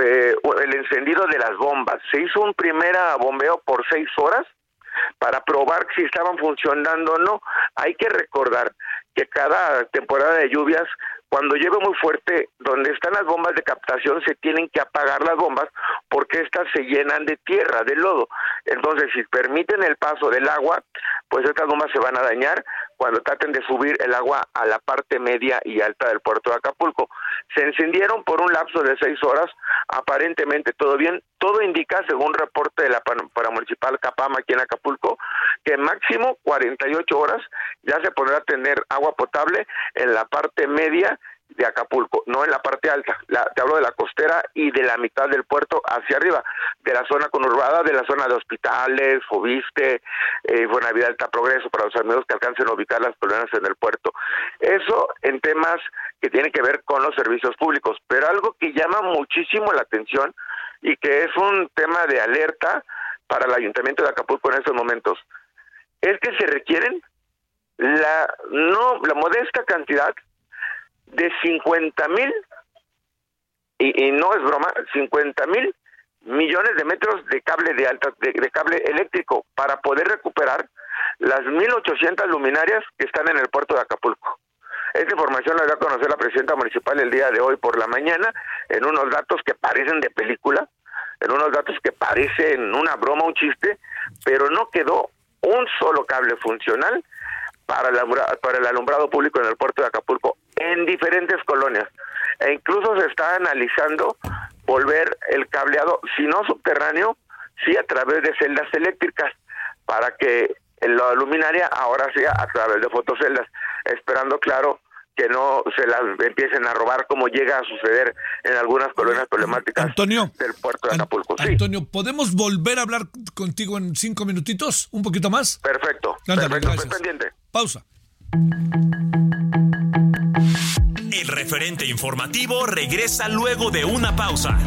eh, el encendido de las bombas. Se hizo un primer bombeo por seis horas para probar si estaban funcionando o no. Hay que recordar que cada temporada de lluvias, cuando llueve muy fuerte, donde están las bombas de captación, se tienen que apagar las bombas porque estas se llenan de tierra, de lodo. Entonces, si permiten el paso del agua, pues estas bombas se van a dañar cuando traten de subir el agua a la parte media y alta del puerto de Acapulco. Se encendieron por un lapso de seis horas, aparentemente todo bien. Todo indica, según reporte de la paramunicipal Capama aquí en Acapulco, que máximo 48 horas ya se podrá tener agua potable en la parte media de Acapulco, no en la parte alta. La, te hablo de la costera y de la mitad del puerto hacia arriba, de la zona conurbada, de la zona de hospitales, Fobiste, eh, Buenavida Alta Progreso, para los amigos que alcancen a ubicar las colonias en el puerto. Eso en temas que tienen que ver con los servicios públicos, pero algo que llama muchísimo la atención y que es un tema de alerta para el Ayuntamiento de Acapulco en estos momentos, es que se requieren la no la modesta cantidad de 50 mil y, no es broma 50 mil millones de metros de cable de alta de, cable eléctrico para poder recuperar las 1.800 luminarias que están en el puerto de Acapulco. Esta información la dio a conocer la presidenta municipal el día de hoy por la mañana en unos datos que parecen de película, en unos datos que parecen una broma, un chiste, pero no quedó un solo cable funcional para para el alumbrado público en el puerto de Acapulco en diferentes colonias. E incluso se está analizando volver el cableado, si no subterráneo, sí a través de celdas eléctricas, para que la luminaria ahora sea a través de fotoceldas, esperando, claro, que no se las empiecen a robar como llega a suceder en algunas colonias problemáticas del puerto de Acapulco. Antonio, ¿podemos volver a hablar contigo en cinco minutitos? ¿Un poquito más? Perfecto. perfecto pendiente. Pausa. El referente informativo regresa luego de una pausa.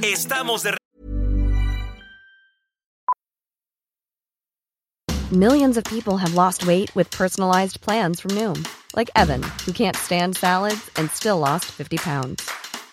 Estamos de Millions of people have lost weight with personalized plans from Noom, like Evan, who can't stand salads and still lost 50 pounds.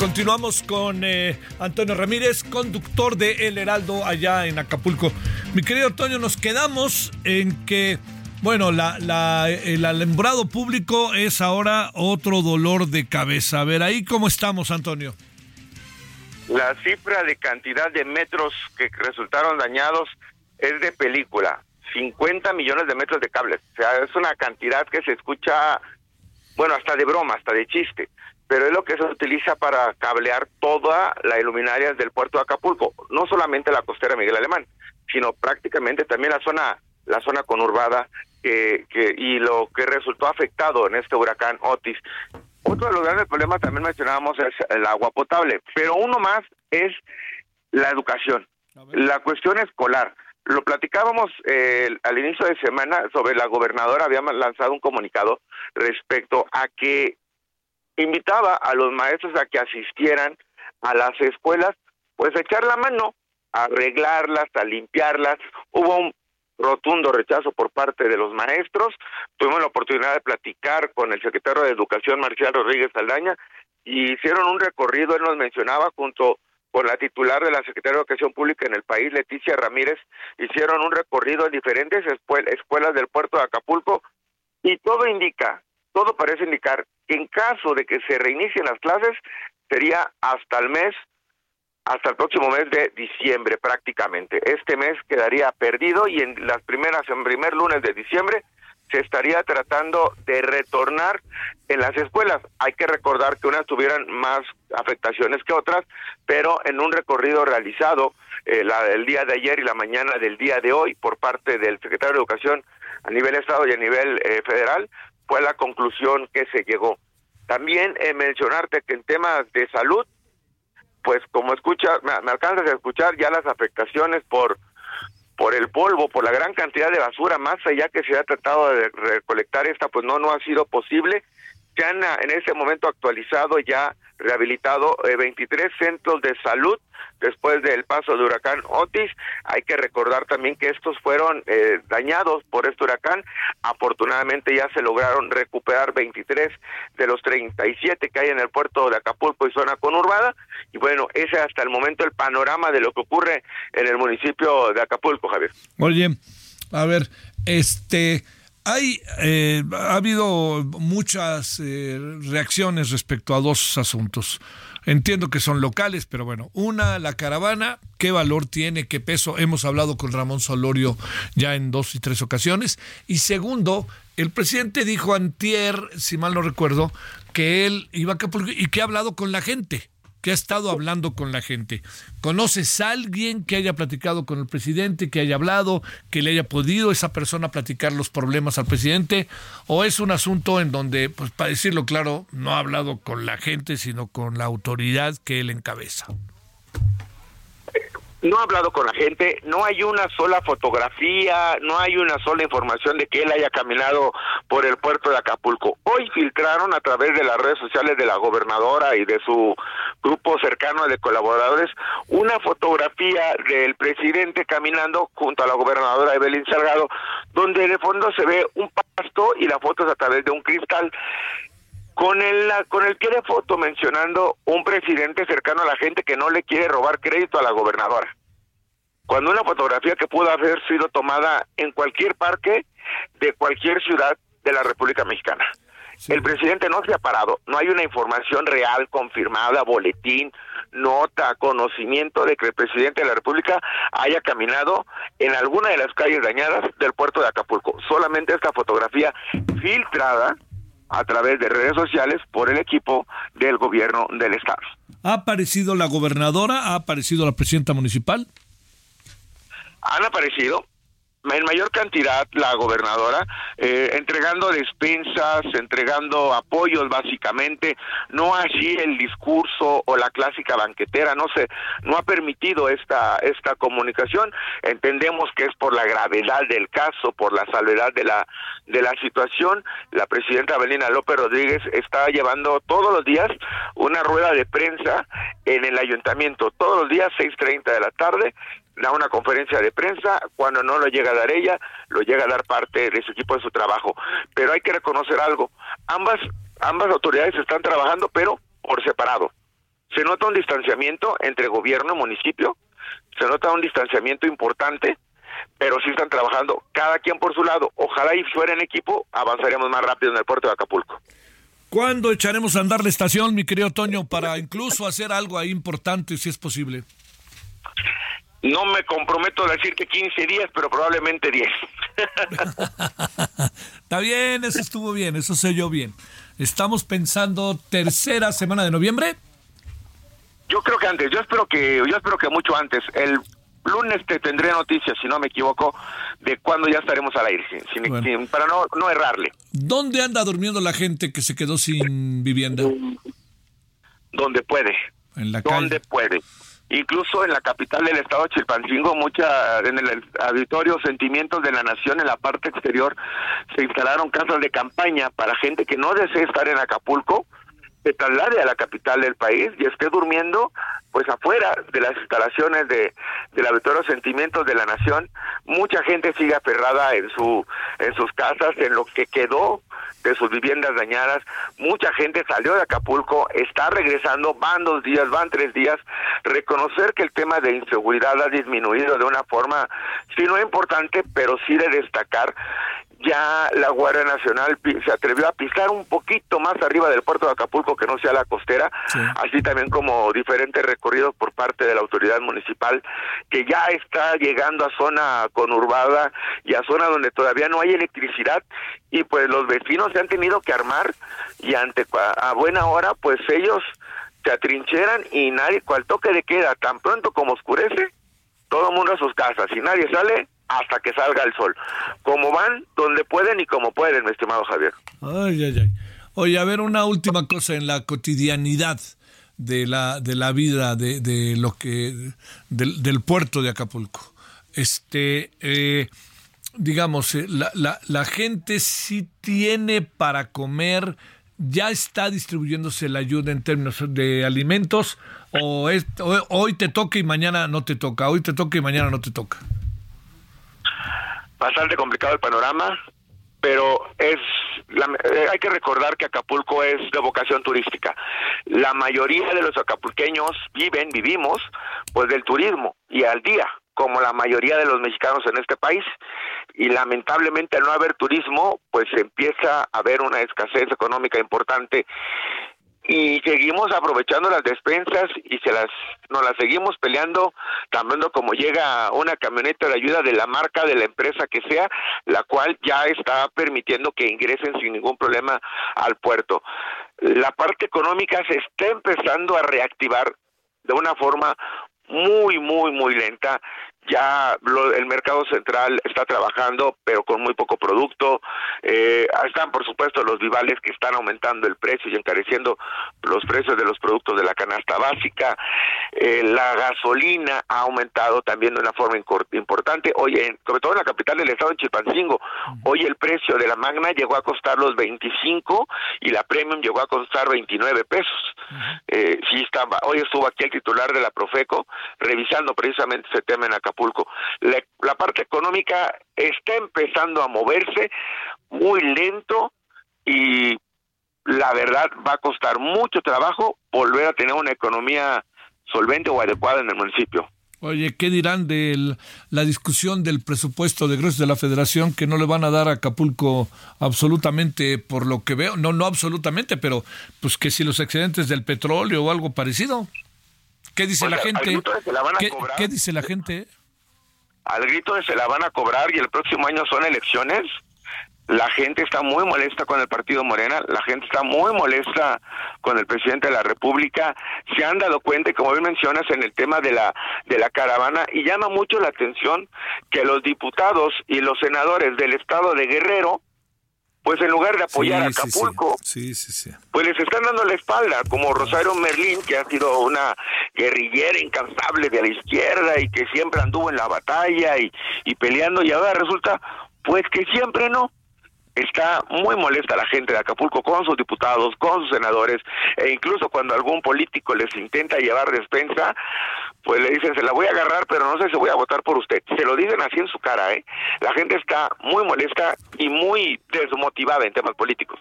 Continuamos con eh, Antonio Ramírez, conductor de El Heraldo allá en Acapulco. Mi querido Antonio, nos quedamos en que, bueno, la, el alumbrado público es ahora otro dolor de cabeza. A ver, ahí cómo estamos, Antonio. La cifra de cantidad de metros que resultaron dañados es de película. 50 millones de metros de cables. O sea, es una cantidad que se escucha, bueno, hasta de broma, hasta de chiste pero es lo que se utiliza para cablear toda la iluminaria del puerto de Acapulco, no solamente la costera Miguel Alemán, sino prácticamente también la zona la zona conurbada que, que y lo que resultó afectado en este huracán Otis. Otro de los grandes problemas también mencionábamos es el agua potable, pero uno más es la educación, la cuestión escolar. Lo platicábamos eh, al inicio de semana sobre la gobernadora había lanzado un comunicado respecto a que invitaba a los maestros a que asistieran a las escuelas, pues a echar la mano, a arreglarlas, a limpiarlas. Hubo un rotundo rechazo por parte de los maestros. Tuvimos la oportunidad de platicar con el secretario de Educación, Marcial Rodríguez Saldaña, y hicieron un recorrido, él nos mencionaba, junto con la titular de la Secretaría de Educación Pública en el país, Leticia Ramírez, hicieron un recorrido en diferentes escuelas del puerto de Acapulco, y todo indica todo parece indicar que en caso de que se reinicien las clases, sería hasta el mes, hasta el próximo mes de diciembre prácticamente. Este mes quedaría perdido y en las primeras, en primer lunes de diciembre, se estaría tratando de retornar en las escuelas. Hay que recordar que unas tuvieran más afectaciones que otras, pero en un recorrido realizado eh, la, el día de ayer y la mañana del día de hoy por parte del secretario de Educación a nivel Estado y a nivel eh, federal, fue la conclusión que se llegó. También eh, mencionarte que en temas de salud, pues como escucha, me, alcanzas a escuchar ya las afectaciones por por el polvo, por la gran cantidad de basura, más allá que se ha tratado de recolectar esta, pues no, no ha sido posible. Se han en ese momento actualizado ya rehabilitado 23 eh, centros de salud después del paso del huracán Otis. Hay que recordar también que estos fueron eh, dañados por este huracán. Afortunadamente ya se lograron recuperar 23 de los 37 que hay en el puerto de Acapulco y zona conurbada. Y bueno, ese hasta el momento el panorama de lo que ocurre en el municipio de Acapulco, Javier. Oye, a ver, este... Hay, eh, ha habido muchas eh, reacciones respecto a dos asuntos. Entiendo que son locales, pero bueno, una, la caravana, qué valor tiene, qué peso. Hemos hablado con Ramón Solorio ya en dos y tres ocasiones. Y segundo, el presidente dijo antier, si mal no recuerdo, que él iba a y que ha hablado con la gente que ha estado hablando con la gente. ¿Conoces a alguien que haya platicado con el presidente, que haya hablado, que le haya podido esa persona platicar los problemas al presidente? ¿O es un asunto en donde, pues para decirlo claro, no ha hablado con la gente, sino con la autoridad que él encabeza? No ha hablado con la gente, no hay una sola fotografía, no hay una sola información de que él haya caminado por el puerto de Acapulco. Hoy filtraron a través de las redes sociales de la gobernadora y de su grupo cercano de colaboradores una fotografía del presidente caminando junto a la gobernadora Evelyn Salgado, donde de fondo se ve un pasto y la foto es a través de un cristal con el, con el pie de foto mencionando un presidente cercano a la gente que no le quiere robar crédito a la gobernadora. Cuando una fotografía que pudo haber sido tomada en cualquier parque de cualquier ciudad de la República Mexicana. El presidente no se ha parado, no hay una información real, confirmada, boletín, nota, conocimiento de que el presidente de la República haya caminado en alguna de las calles dañadas del puerto de Acapulco. Solamente esta fotografía filtrada a través de redes sociales por el equipo del gobierno del estado. ¿Ha aparecido la gobernadora? ¿Ha aparecido la presidenta municipal? Han aparecido, en mayor cantidad la gobernadora, eh, entregando despensas, entregando apoyos básicamente, no así el discurso o la clásica banquetera, no sé, no ha permitido esta, esta comunicación, entendemos que es por la gravedad del caso, por la salvedad de la, de la situación, la presidenta Belina López Rodríguez está llevando todos los días una rueda de prensa en el ayuntamiento, todos los días 6.30 de la tarde, da una conferencia de prensa, cuando no lo llega a dar ella, lo llega a dar parte de su equipo de su trabajo. Pero hay que reconocer algo, ambas, ambas autoridades están trabajando, pero por separado. Se nota un distanciamiento entre gobierno y municipio, se nota un distanciamiento importante, pero sí están trabajando cada quien por su lado. Ojalá y fuera en equipo, avanzaríamos más rápido en el puerto de Acapulco. ¿Cuándo echaremos a andar la estación, mi querido Toño, para incluso hacer algo ahí importante, si es posible? No me comprometo a decir que 15 días, pero probablemente 10. Está bien, eso estuvo bien, eso se oyó bien. Estamos pensando tercera semana de noviembre. Yo creo que antes, yo espero que, yo espero que mucho antes. El lunes te tendré noticias, si no me equivoco, de cuándo ya estaremos al aire, para no, no errarle. ¿Dónde anda durmiendo la gente que se quedó sin vivienda? Donde puede. En la Donde puede incluso en la capital del estado Chilpancingo, mucha en el auditorio Sentimientos de la Nación en la parte exterior se instalaron casas de campaña para gente que no desee estar en Acapulco, se traslade a la capital del país y esté durmiendo pues afuera de las instalaciones de del auditorio Sentimientos de la Nación. Mucha gente sigue aferrada en su en sus casas, en lo que quedó de sus viviendas dañadas. Mucha gente salió de Acapulco, está regresando, van dos días, van tres días. Reconocer que el tema de inseguridad ha disminuido de una forma, si no importante, pero sí de destacar ya la Guardia Nacional se atrevió a pisar un poquito más arriba del puerto de Acapulco que no sea la costera, así también como diferentes recorridos por parte de la autoridad municipal que ya está llegando a zona conurbada y a zona donde todavía no hay electricidad y pues los vecinos se han tenido que armar y ante a buena hora pues ellos se atrincheran y nadie, cual toque de queda, tan pronto como oscurece, todo el mundo a sus casas y nadie sale hasta que salga el sol. Como van, donde pueden y como pueden, mi estimado Javier. Ay, ay, ay. Oye, a ver, una última cosa en la cotidianidad de la, de la vida de, de lo que del, puerto de Acapulco. Este, eh, digamos, eh, la, la, la gente sí tiene para comer ya está distribuyéndose la ayuda en términos de alimentos o, hoy te toca y mañana no te toca, hoy te toca y mañana no te toca? Bastante complicado el panorama, pero es eh, hay que recordar que Acapulco es de vocación turística. La mayoría de los acapulqueños viven, vivimos, pues del turismo y al día, como la mayoría de los mexicanos en este país. Y lamentablemente al no haber turismo, pues empieza a haber una escasez económica importante y seguimos aprovechando las despensas y se las nos las seguimos peleando también como llega una camioneta de ayuda de la marca de la empresa que sea la cual ya está permitiendo que ingresen sin ningún problema al puerto. La parte económica se está empezando a reactivar de una forma muy muy muy lenta ya el mercado central está trabajando, pero con muy poco producto. Eh, están, por supuesto, los vivales que están aumentando el precio y encareciendo los precios de los productos de la canasta básica. Eh, la gasolina ha aumentado también de una forma importante. Hoy, sobre todo en la capital del estado, en Chilpancingo, hoy el precio de la Magna llegó a costar los 25 y la Premium llegó a costar 29 pesos. eh, sí estaba, hoy estuvo aquí el titular de la Profeco revisando precisamente ese tema en Acapulco la, parte económica está empezando a moverse muy lento y la verdad va a costar mucho trabajo volver a tener una economía solvente o adecuada en el municipio. Oye, ¿qué dirán de la discusión del presupuesto de egresos de la Federación que no le van a dar a Acapulco absolutamente por lo que veo? No, no absolutamente, pero pues que si los excedentes del petróleo o algo parecido. ¿Qué dice la gente? ¿Qué dice la gente? Al grito de se la van a cobrar y el próximo año son elecciones, la gente está muy molesta con el partido Morena, la gente está muy molesta con el presidente de la República, se han dado cuenta, como bien mencionas, en el tema de la, de la caravana, y llama mucho la atención que los diputados y los senadores del estado de Guerrero pues en lugar de apoyar a Acapulco, pues les están dando la espalda, como Rosario Merlín, que ha sido una guerrillera incansable de la izquierda y que siempre anduvo en la batalla y, y peleando, y ahora resulta pues que siempre no. Está muy molesta la gente de Acapulco con sus diputados, con sus senadores, e incluso cuando algún político les intenta llevar despensa, pues le dicen, se la voy a agarrar, pero no sé si voy a votar por usted. Se lo dicen así en su cara, ¿eh? La gente está muy molesta y muy desmotivada en temas políticos.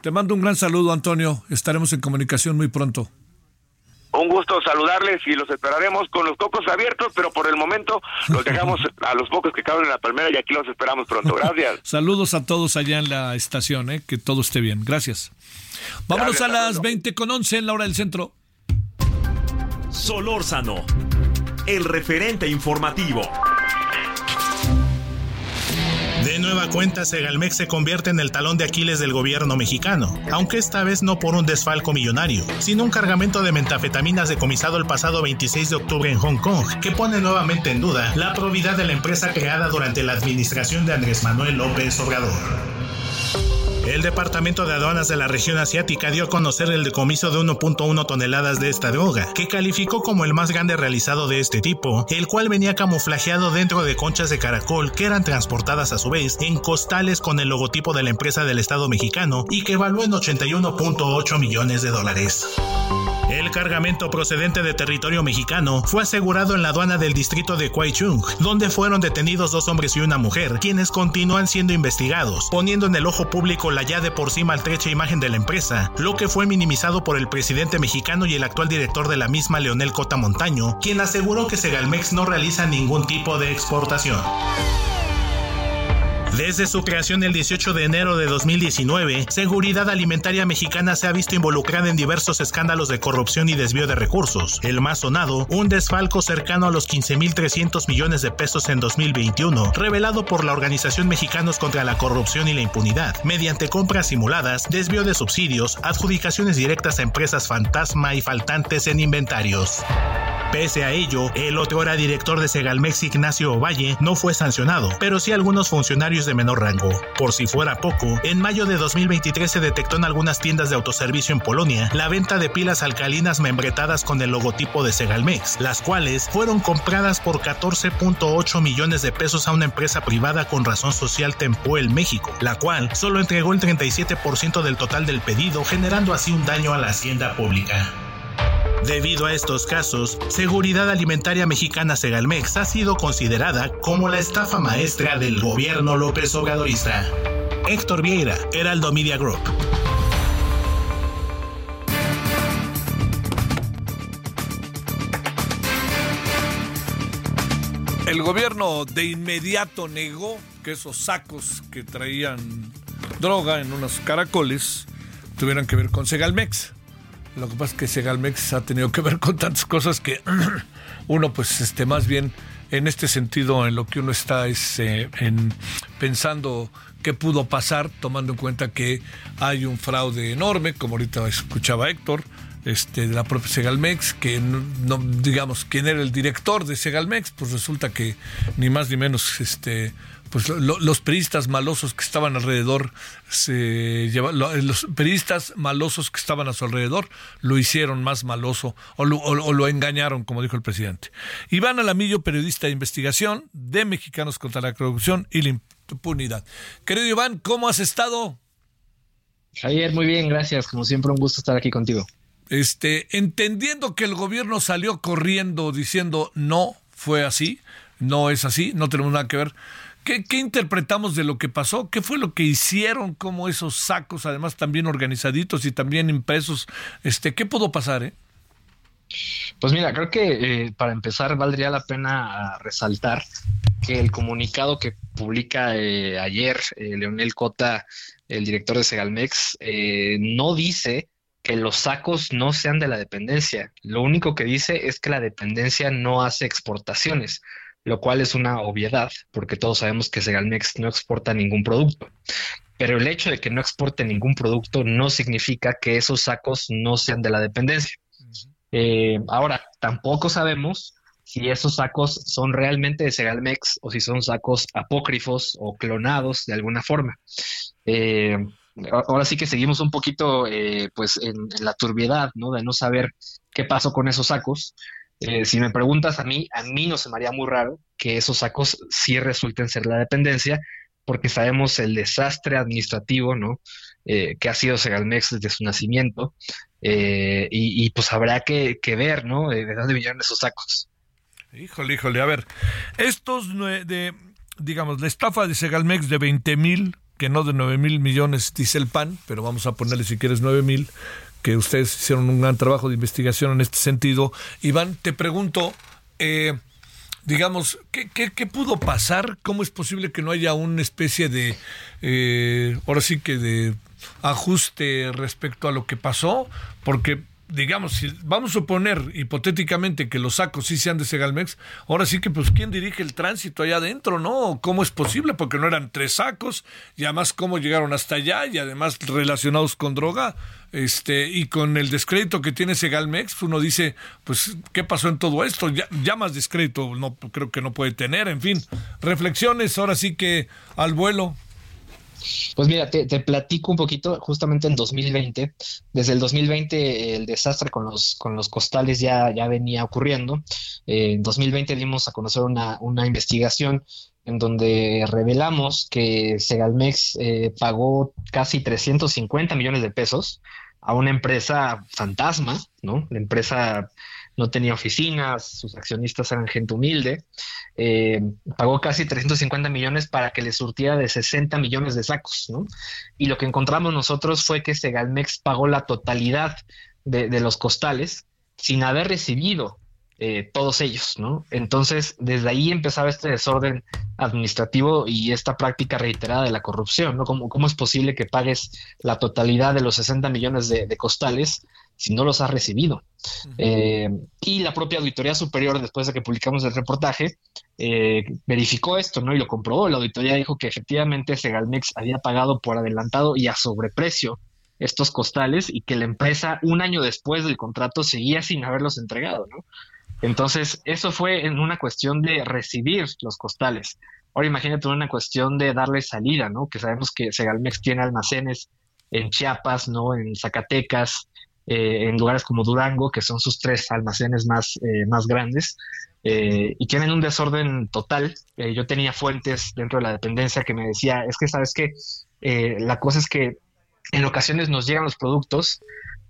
Te mando un gran saludo, Antonio. Estaremos en comunicación muy pronto. Un gusto saludarles y los esperaremos con los cocos abiertos, pero por el momento los dejamos a los pocos que caben en la palmera y aquí los esperamos pronto. Gracias. Saludos a todos allá en la estación, ¿eh? que todo esté bien. Gracias. Vámonos a las 20 con 11 en la hora del centro. Solórzano, el referente informativo. De nueva cuenta, Segalmex se convierte en el talón de Aquiles del gobierno mexicano, aunque esta vez no por un desfalco millonario, sino un cargamento de metafetaminas decomisado el pasado 26 de octubre en Hong Kong, que pone nuevamente en duda la probidad de la empresa creada durante la administración de Andrés Manuel López Obrador. El Departamento de Aduanas de la región asiática dio a conocer el decomiso de 1.1 toneladas de esta droga, que calificó como el más grande realizado de este tipo, el cual venía camuflajeado dentro de conchas de caracol que eran transportadas a su vez en costales con el logotipo de la empresa del Estado mexicano y que evaluó en 81.8 millones de dólares. El cargamento procedente de territorio mexicano fue asegurado en la aduana del distrito de Kwaichung, donde fueron detenidos dos hombres y una mujer, quienes continúan siendo investigados, poniendo en el ojo público la ya de por sí maltrecha imagen de la empresa, lo que fue minimizado por el presidente mexicano y el actual director de la misma, Leonel Cota Montaño, quien aseguró que Segalmex no realiza ningún tipo de exportación. Desde su creación el 18 de enero de 2019, Seguridad Alimentaria Mexicana se ha visto involucrada en diversos escándalos de corrupción y desvío de recursos. El más sonado, un desfalco cercano a los 15.300 millones de pesos en 2021, revelado por la Organización Mexicanos contra la Corrupción y la Impunidad, mediante compras simuladas, desvío de subsidios, adjudicaciones directas a empresas fantasma y faltantes en inventarios. Pese a ello, el otro era director de Segalmex Ignacio Ovalle no fue sancionado, pero sí algunos funcionarios de menor rango. Por si fuera poco, en mayo de 2023 se detectó en algunas tiendas de autoservicio en Polonia la venta de pilas alcalinas membretadas con el logotipo de Segalmex, las cuales fueron compradas por 14.8 millones de pesos a una empresa privada con razón social Tempuel México, la cual solo entregó el 37% del total del pedido, generando así un daño a la hacienda pública. Debido a estos casos, Seguridad Alimentaria Mexicana Segalmex ha sido considerada como la estafa maestra del gobierno López Obradorista. Héctor Vieira, Heraldo Media Group. El gobierno de inmediato negó que esos sacos que traían droga en unos caracoles tuvieran que ver con Segalmex. Lo que pasa es que Segalmex ha tenido que ver con tantas cosas que uno, pues, este, más bien en este sentido, en lo que uno está es eh, en pensando qué pudo pasar, tomando en cuenta que hay un fraude enorme, como ahorita escuchaba Héctor, este, de la propia Segalmex, que no, digamos, quién era el director de Segalmex, pues resulta que ni más ni menos este, pues los periodistas malosos que estaban alrededor, se los periodistas malosos que estaban a su alrededor lo hicieron más maloso o lo, engañaron, como dijo el presidente. Iván Alamillo, periodista de investigación de Mexicanos contra la Corrupción y la Impunidad. Querido Iván, ¿cómo has estado? Javier, muy bien, gracias. Como siempre, un gusto estar aquí contigo. Este, entendiendo que el gobierno salió corriendo diciendo no fue así, no es así, no tenemos nada que ver. ¿Qué, interpretamos de lo que pasó? ¿Qué fue lo que hicieron como esos sacos, además también organizaditos y también impresos? Este, ¿Qué pudo pasar? Eh? Pues mira, creo que eh, para empezar valdría la pena resaltar que el comunicado que publica eh, ayer Leonel Cota, el director de Segalmex, no dice que los sacos no sean de la dependencia. Lo único que dice es que la dependencia no hace exportaciones lo cual es una obviedad, porque todos sabemos que Segalmex no exporta ningún producto. Pero el hecho de que no exporte ningún producto no significa que esos sacos no sean de la dependencia. Eh, ahora, tampoco sabemos si esos sacos son realmente de Segalmex o si son sacos apócrifos o clonados de alguna forma. Eh, ahora sí que seguimos un poquito eh, pues en, en, la turbiedad, ¿no? De no saber qué pasó con esos sacos. Eh, si me preguntas a mí, a mí no se me haría muy raro que esos sacos sí resulten ser la dependencia, porque sabemos el desastre administrativo, ¿no? Eh, que ha sido Segalmex desde su nacimiento, eh, y, pues habrá que, ver, ¿no? De, dónde vinieron esos sacos. Híjole, híjole, a ver, estos de, digamos, la estafa de Segalmex de 20 mil, que no de 9 mil millones, dice el PAN, pero vamos a ponerle si quieres 9 mil, que ustedes hicieron un gran trabajo de investigación en este sentido. Iván, te pregunto, eh, digamos, ¿qué, ¿qué, pudo pasar? ¿Cómo es posible que no haya una especie de, eh, ahora sí que de ajuste respecto a lo que pasó? Porque digamos, si vamos a suponer hipotéticamente que los sacos sí sean de Segalmex, ahora sí que pues quién dirige el tránsito allá adentro, ¿no? ¿Cómo es posible? Porque no eran tres sacos y además cómo llegaron hasta allá y además relacionados con droga, este y con el descrédito que tiene Segalmex, uno dice, pues ¿qué pasó en todo esto? Ya, ya más descrédito no creo que no puede tener, en fin, reflexiones ahora sí que al vuelo. Pues mira, te, platico un poquito, justamente en 2020, desde el 2020 el desastre con los, con los costales ya, ya venía ocurriendo. Eh, en 2020 dimos a conocer una, una investigación en donde revelamos que Segalmex eh, pagó casi 350 millones de pesos a una empresa fantasma, ¿no? La empresa no tenía oficinas, sus accionistas eran gente humilde, eh, pagó casi 350 millones para que le surtiera de 60 millones de sacos, ¿no? Y lo que encontramos nosotros fue que Segalmex pagó la totalidad de, de los costales sin haber recibido eh, todos ellos, ¿no? Entonces, desde ahí empezaba este desorden administrativo y esta práctica reiterada de la corrupción, ¿no? ¿Cómo, cómo es posible que pagues la totalidad de los 60 millones de, costales si no los has recibido? Eh, y la propia Auditoría Superior, después de que publicamos el reportaje, eh, verificó esto, ¿no? Y lo comprobó. La auditoría dijo que efectivamente Segalmex había pagado por adelantado y a sobreprecio estos costales y que la empresa un año después del contrato seguía sin haberlos entregado, ¿no? Entonces, eso fue en una cuestión de recibir los costales. Ahora imagínate una cuestión de darle salida, ¿no? Que sabemos que Segalmex tiene almacenes en Chiapas, ¿no? En Zacatecas, eh, en lugares como Durango, que son sus tres almacenes más, eh, más grandes, eh, y tienen un desorden total. yo tenía fuentes dentro de la dependencia que me decía, es que sabes que la cosa es que en ocasiones nos llegan los productos,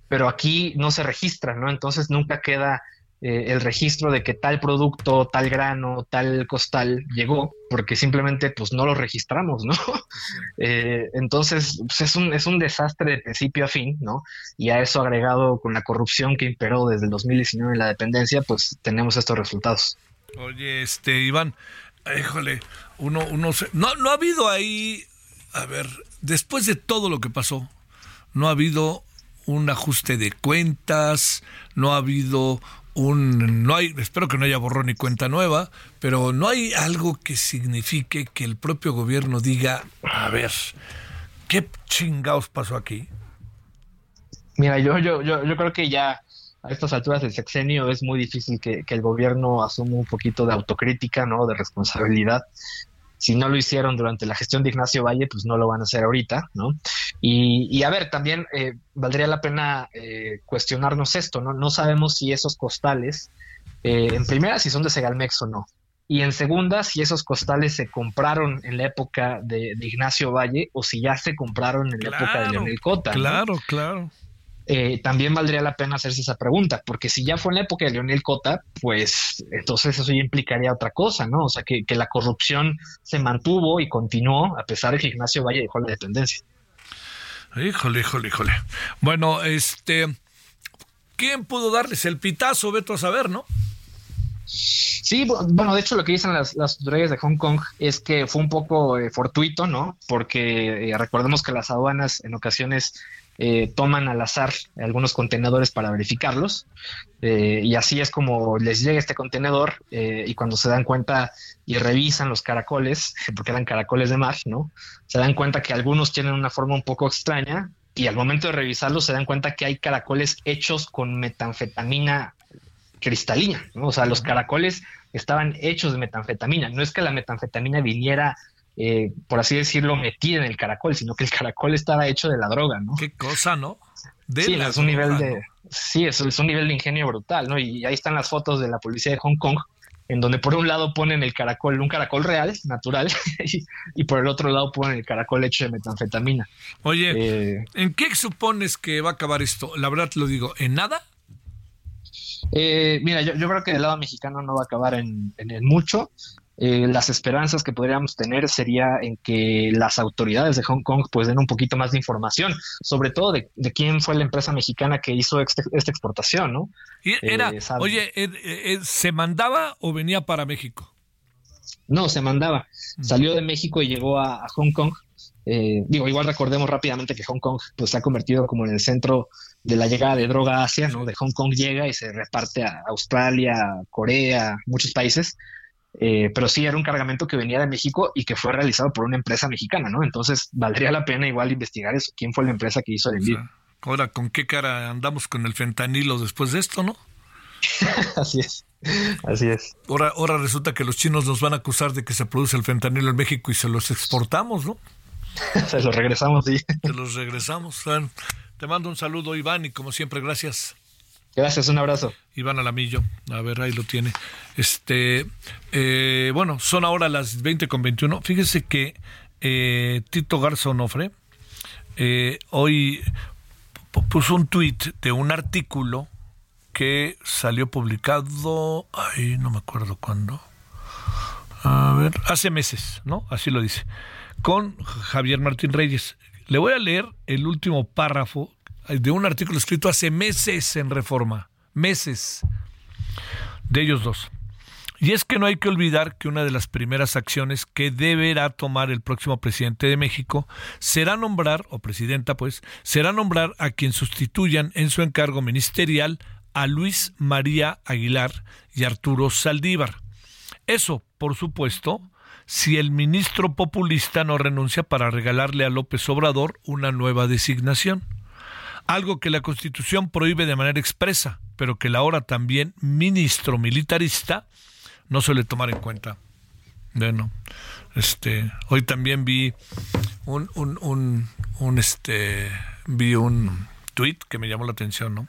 pero aquí no se registran, ¿no? Entonces nunca queda eh, el registro de que tal producto, tal grano, tal costal llegó, porque simplemente pues no lo registramos, ¿no? Eh, entonces pues, es, un, es un desastre de principio a fin, ¿no? Y a eso agregado con la corrupción que imperó desde el 2019 en la dependencia, pues tenemos estos resultados. Oye, este, Iván, híjole, uno, uno, no, no ha habido ahí, a ver, después de todo lo que pasó, no ha habido un ajuste de cuentas, no ha habido un no hay espero que no haya borrón ni cuenta nueva, pero no hay algo que signifique que el propio gobierno diga, a ver, ¿qué chingados pasó aquí? Mira, yo yo yo, yo creo que ya a estas alturas del sexenio es muy difícil que, que el gobierno asuma un poquito de autocrítica, ¿no? De responsabilidad si no lo hicieron durante la gestión de Ignacio Valle, pues no lo van a hacer ahorita, ¿no? Y, a ver, también eh, valdría la pena eh, cuestionarnos esto, ¿no? No sabemos si esos costales, eh, en primera, si son de Segalmex o no. Y en segunda, si esos costales se compraron en la época de, Ignacio Valle o si ya se compraron en la época de Leonel Cota. Claro, claro. Eh, también valdría la pena hacerse esa pregunta, porque si ya fue en la época de Leonel Cota, pues entonces eso ya implicaría otra cosa, ¿no? O sea, que, la corrupción se mantuvo y continuó a pesar de que Ignacio Valle dejó la dependencia. Híjole, híjole, híjole. Bueno, este, ¿quién pudo darles el pitazo? Veto a saber, ¿no? Sí, bueno, de hecho lo que dicen las, las autoridades de Hong Kong es que fue un poco eh, fortuito, ¿no? Porque eh, recordemos que las aduanas en ocasiones eh, toman al azar algunos contenedores para verificarlos eh, y así es como les llega este contenedor eh, y cuando se dan cuenta y revisan los caracoles, porque eran caracoles de mar, ¿no? Se dan cuenta que algunos tienen una forma un poco extraña y al momento de revisarlos se dan cuenta que hay caracoles hechos con metanfetamina cristalina, ¿no? O sea, los caracoles estaban hechos de metanfetamina, no es que la metanfetamina viniera eh, por así decirlo, metida en el caracol, sino que el caracol estaba hecho de la droga, ¿no? Qué cosa, ¿no? sí, es un nivel de, sí, es, un nivel de ingenio brutal, ¿no? Y ahí están las fotos de la policía de Hong Kong, en donde por un lado ponen el caracol, un caracol real, natural, y, por el otro lado ponen el caracol hecho de metanfetamina. Oye, eh, ¿en qué supones que va a acabar esto? La verdad te lo digo, ¿en nada? Eh, mira, yo, creo que del lado mexicano no va a acabar en, en mucho. Eh, las esperanzas que podríamos tener sería en que las autoridades de Hong Kong pues den un poquito más de información, sobre todo de, quién fue la empresa mexicana que hizo este, esta exportación, ¿no? Y era, eh, oye, eh, ¿se mandaba o venía para México? No, se mandaba. Mm. Salió de México y llegó a, Hong Kong. digo, igual recordemos rápidamente que Hong Kong pues se ha convertido como en el centro de la llegada de droga a Asia, ¿no? De Hong Kong llega y se reparte a Australia, Corea, muchos países. Eh, pero sí era un cargamento que venía de México y que fue realizado por una empresa mexicana, ¿no? Entonces valdría la pena igual investigar eso, quién fue la empresa que hizo el envío. ahora, ¿con qué cara andamos con el fentanilo después de esto, no? así es, así es. Ahora, ahora resulta que los chinos nos van a acusar de que se produce el fentanilo en México y se los exportamos, ¿no? se los regresamos, sí. Se los regresamos. Te mando un saludo, Iván, y como siempre, gracias. Gracias, un abrazo. Iván Alamillo, a ver, ahí lo tiene. Este, eh, bueno, son ahora las 20 con 21. Fíjese que eh, Tito Garzón Onofre eh, hoy puso un tuit de un artículo que salió publicado, ay, no me acuerdo cuándo. A ver, hace meses, ¿no? Así lo dice. Con Javier Martín Reyes. Le voy a leer el último párrafo de un artículo escrito hace meses en Reforma, meses, de ellos dos. Y es que no hay que olvidar que una de las primeras acciones que deberá tomar el próximo presidente de México será nombrar, o presidenta pues, será nombrar a quien sustituyan en su encargo ministerial a Luis María Aguilar y Arturo Saldívar. Eso, por supuesto, si el ministro populista no renuncia para regalarle a López Obrador una nueva designación. Algo que la Constitución prohíbe de manera expresa, pero que la ahora también ministro militarista no suele tomar en cuenta. Bueno, este, hoy también vi un, un, un, este, vi un tweet que me llamó la atención, ¿no?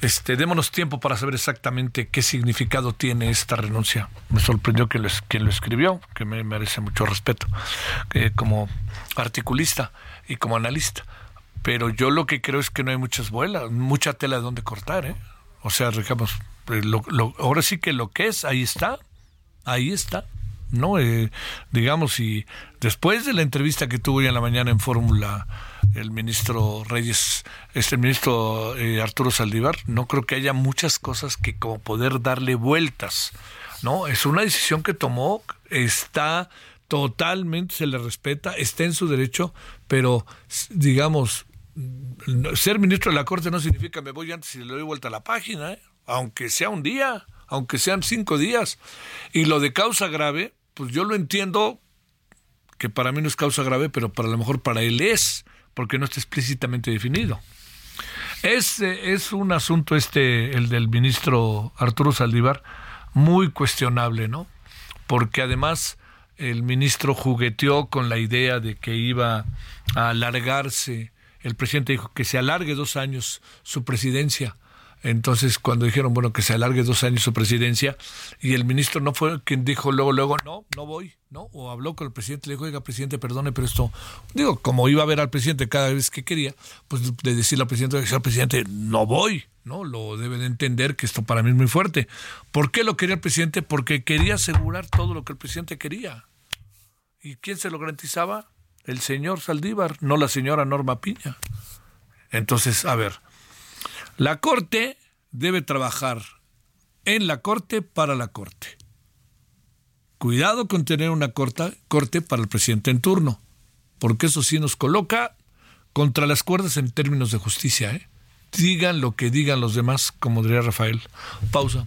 Este, démonos tiempo para saber exactamente qué significado tiene esta renuncia. Me sorprendió que lo, lo escribió, que me merece mucho respeto, como articulista y como analista. Pero yo lo que creo es que no hay muchas vuelas, mucha tela de donde cortar, ¿eh? O sea, digamos, eh, ahora sí que lo que es, ahí está, ahí está. ¿no? Eh, digamos, y después de la entrevista que tuvo hoy en la mañana en Fórmula el ministro Reyes, este ministro eh, Arturo Saldívar, no creo que haya muchas cosas que como poder darle vueltas, ¿no? Es una decisión que tomó, está totalmente, se le respeta, está en su derecho, pero digamos, ser ministro de la Corte no significa me voy antes y le doy vuelta a la página, ¿eh? aunque sea un día, aunque sean cinco días. Y lo de causa grave, pues yo lo entiendo que para mí no es causa grave, pero para lo mejor para él es, porque no está explícitamente definido. Es, eh, es un asunto este, el del ministro Arturo Saldívar, muy cuestionable, ¿no? Porque además el ministro jugueteó con la idea de que iba a alargarse, el presidente dijo que se alargue dos años su presidencia entonces, cuando dijeron, bueno, que se alargue dos años su presidencia, y el ministro no fue quien dijo luego, luego, no, no voy, ¿no? O habló con el presidente, le dijo, oiga, presidente, perdone, pero esto, digo, como iba a ver al presidente cada vez que quería, pues de decirle al presidente, señor presidente, no voy, ¿no? Lo debe de entender que esto para mí es muy fuerte. ¿Por qué lo quería el presidente? Porque quería asegurar todo lo que el presidente quería. ¿Y quién se lo garantizaba? El señor Saldívar, no la señora Norma Piña. Entonces, a ver, la Corte debe trabajar en la Corte para la Corte. Cuidado con tener una corta, Corte para el presidente en turno, porque eso sí nos coloca contra las cuerdas en términos de justicia. ¿eh? Digan lo que digan los demás, como diría Rafael. Pausa.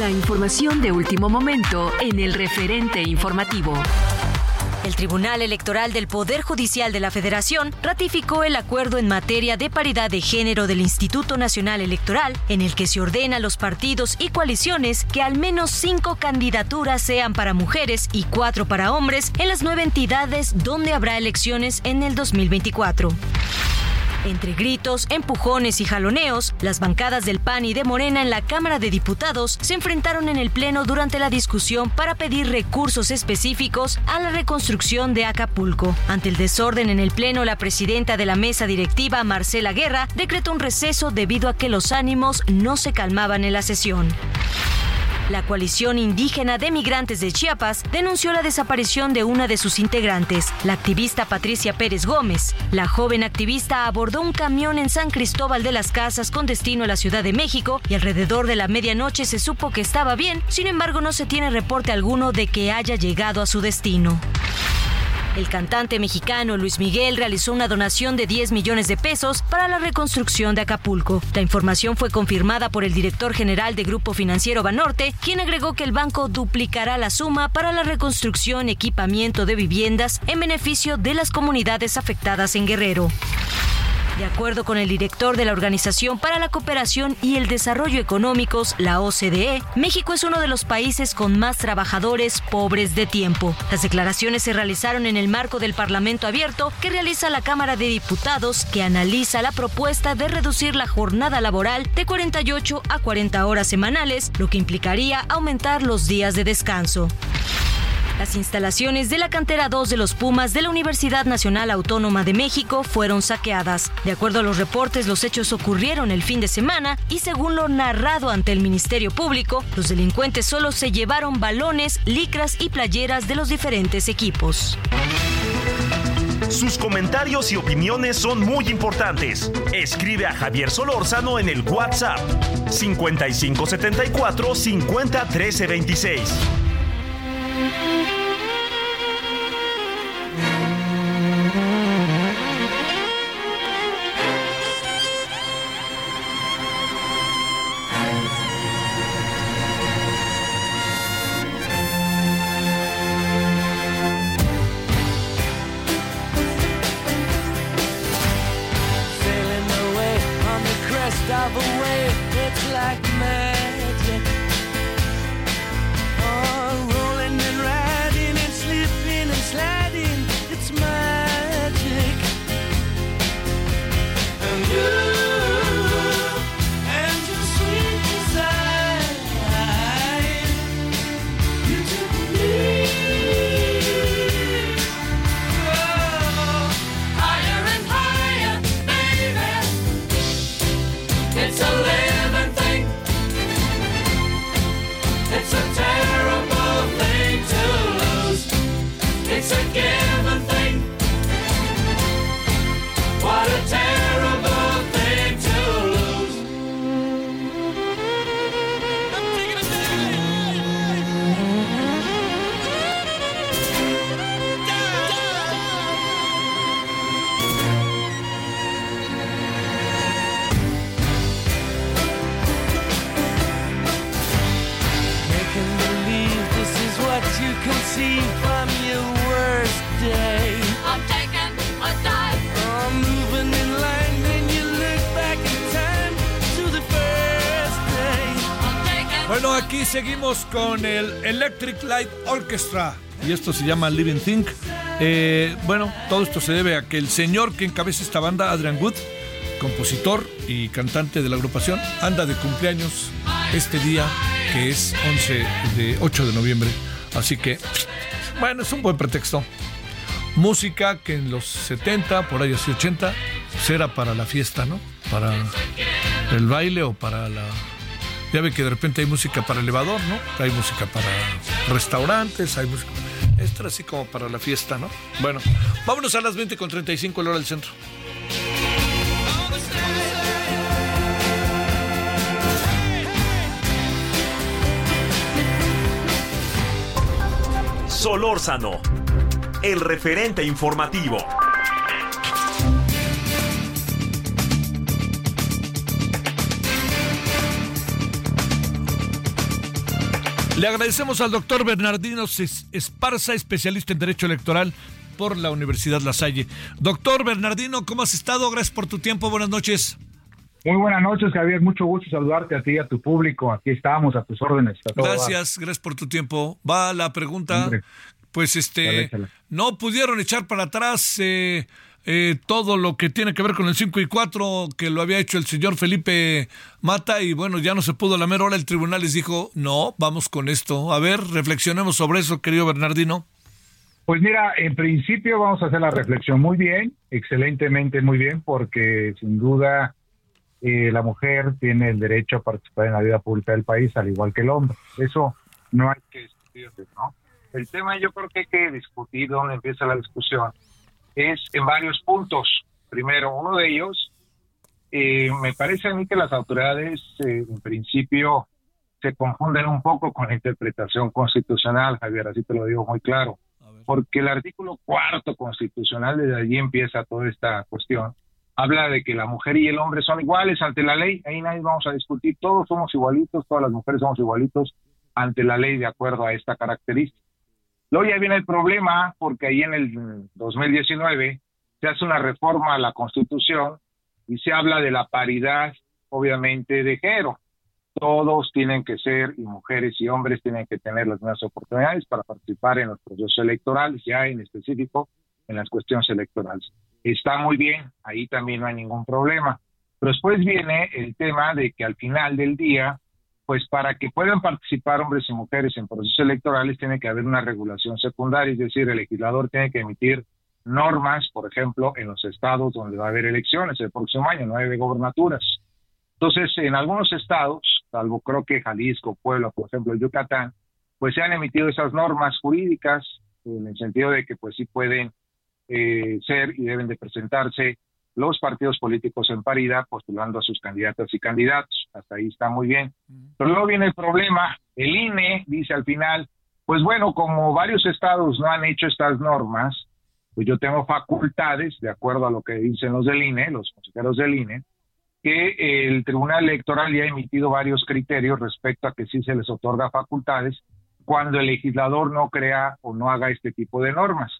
La información de último momento en el referente informativo. El Tribunal Electoral del Poder Judicial de la Federación ratificó el acuerdo en materia de paridad de género del Instituto Nacional Electoral, en el que se ordena a los partidos y coaliciones que al menos cinco candidaturas sean para mujeres y cuatro para hombres en las nueve entidades donde habrá elecciones en el 2024. Entre gritos, empujones y jaloneos, las bancadas del PAN y de Morena en la Cámara de Diputados se enfrentaron en el Pleno durante la discusión para pedir recursos específicos a la reconstrucción de Acapulco. Ante el desorden en el Pleno, la presidenta de la mesa directiva, Marcela Guerra, decretó un receso debido a que los ánimos no se calmaban en la sesión. La coalición indígena de migrantes de Chiapas denunció la desaparición de una de sus integrantes, la activista Patricia Pérez Gómez. La joven activista abordó un camión en San Cristóbal de las Casas con destino a la Ciudad de México y alrededor de la medianoche se supo que estaba bien, sin embargo no se tiene reporte alguno de que haya llegado a su destino. El cantante mexicano Luis Miguel realizó una donación de 10 millones de pesos para la reconstrucción de Acapulco. La información fue confirmada por el director general de Grupo Financiero Banorte, quien agregó que el banco duplicará la suma para la reconstrucción y equipamiento de viviendas en beneficio de las comunidades afectadas en Guerrero. De acuerdo con el director de la Organización para la Cooperación y el Desarrollo Económicos, la OCDE, México es uno de los países con más trabajadores pobres de tiempo. Las declaraciones se realizaron en el marco del Parlamento Abierto que realiza la Cámara de Diputados, que analiza la propuesta de reducir la jornada laboral de 48 a 40 horas semanales, lo que implicaría aumentar los días de descanso. Las instalaciones de la cantera 2 de los Pumas de la Universidad Nacional Autónoma de México fueron saqueadas. De acuerdo a los reportes, los hechos ocurrieron el fin de semana y según lo narrado ante el Ministerio Público, los delincuentes solo se llevaron balones, licras y playeras de los diferentes equipos. Sus comentarios y opiniones son muy importantes. Escribe a Javier Solórzano en el WhatsApp 5574 50 13 26. Seguimos con el Electric Light Orchestra y esto se llama Living Think. Eh, bueno, todo esto se debe a que el señor que encabeza esta banda, Adrian Wood, compositor y cantante de la agrupación, anda de cumpleaños este día que es 11 de 8 de noviembre. Así que, bueno, es un buen pretexto. Música que en los 70, por ahí así 80, será para la fiesta, ¿no? Para el baile o para la ya ve que de repente hay música para elevador, ¿no? Hay música para restaurantes, hay música. Esto así como para la fiesta, ¿no? Bueno, vámonos a las 20 con 35 la hora del centro. Solórzano, el referente informativo. Le agradecemos al doctor Bernardino Esparza, especialista en Derecho Electoral por la Universidad La Salle. Doctor Bernardino, ¿cómo has estado? Gracias por tu tiempo. Buenas noches. Muy buenas noches, Javier. Mucho gusto saludarte a ti y a tu público. Aquí estamos a tus órdenes. gracias, gracias por tu tiempo. Va la pregunta. Pues este, no pudieron echar para atrás eh, eh, todo lo que tiene que ver con el 5 y 4 que lo había hecho el señor Felipe Mata y bueno, ya no se pudo la mera hora, el tribunal les dijo, no, vamos con esto. A ver, reflexionemos sobre eso, querido Bernardino. Pues mira, en principio vamos a hacer la reflexión muy bien, excelentemente muy bien, porque sin duda eh, la mujer tiene el derecho a participar en la vida pública del país, al igual que el hombre. Eso no hay que discutir, ¿no? El tema yo creo que hay que discutir dónde empieza la discusión es en varios puntos. Primero, uno de ellos, eh, me parece a mí que las autoridades eh, en principio se confunden un poco con la interpretación constitucional, Javier, así te lo digo muy claro, porque el artículo cuarto constitucional, desde allí empieza toda esta cuestión, habla de que la mujer y el hombre son iguales ante la ley, ahí nadie vamos a discutir, todos somos igualitos, todas las mujeres somos igualitos ante la ley de acuerdo a esta característica. Luego ya viene el problema porque ahí en el 2019 se hace una reforma a la Constitución y se habla de la paridad, obviamente, de género. Todos tienen que ser, y mujeres y hombres tienen que tener las mismas oportunidades para participar en los procesos electorales, ya en específico en las cuestiones electorales. Está muy bien, ahí también no hay ningún problema. Pero después viene el tema de que al final del día pues para que puedan participar hombres y mujeres en procesos electorales tiene que haber una regulación secundaria, es decir, el legislador tiene que emitir normas, por ejemplo, en los estados donde va a haber elecciones el próximo año, nueve gobernaturas. Entonces, en algunos estados, salvo creo que Jalisco, Puebla, por ejemplo, Yucatán, pues se han emitido esas normas jurídicas en el sentido de que pues sí pueden eh, ser y deben de presentarse los partidos políticos en paridad postulando a sus candidatas y candidatos. Hasta ahí está muy bien. Pero luego viene el problema. El INE dice al final, pues bueno, como varios estados no han hecho estas normas, pues yo tengo facultades, de acuerdo a lo que dicen los del INE, los consejeros del INE, que el Tribunal Electoral ya ha emitido varios criterios respecto a que sí se les otorga facultades cuando el legislador no crea o no haga este tipo de normas.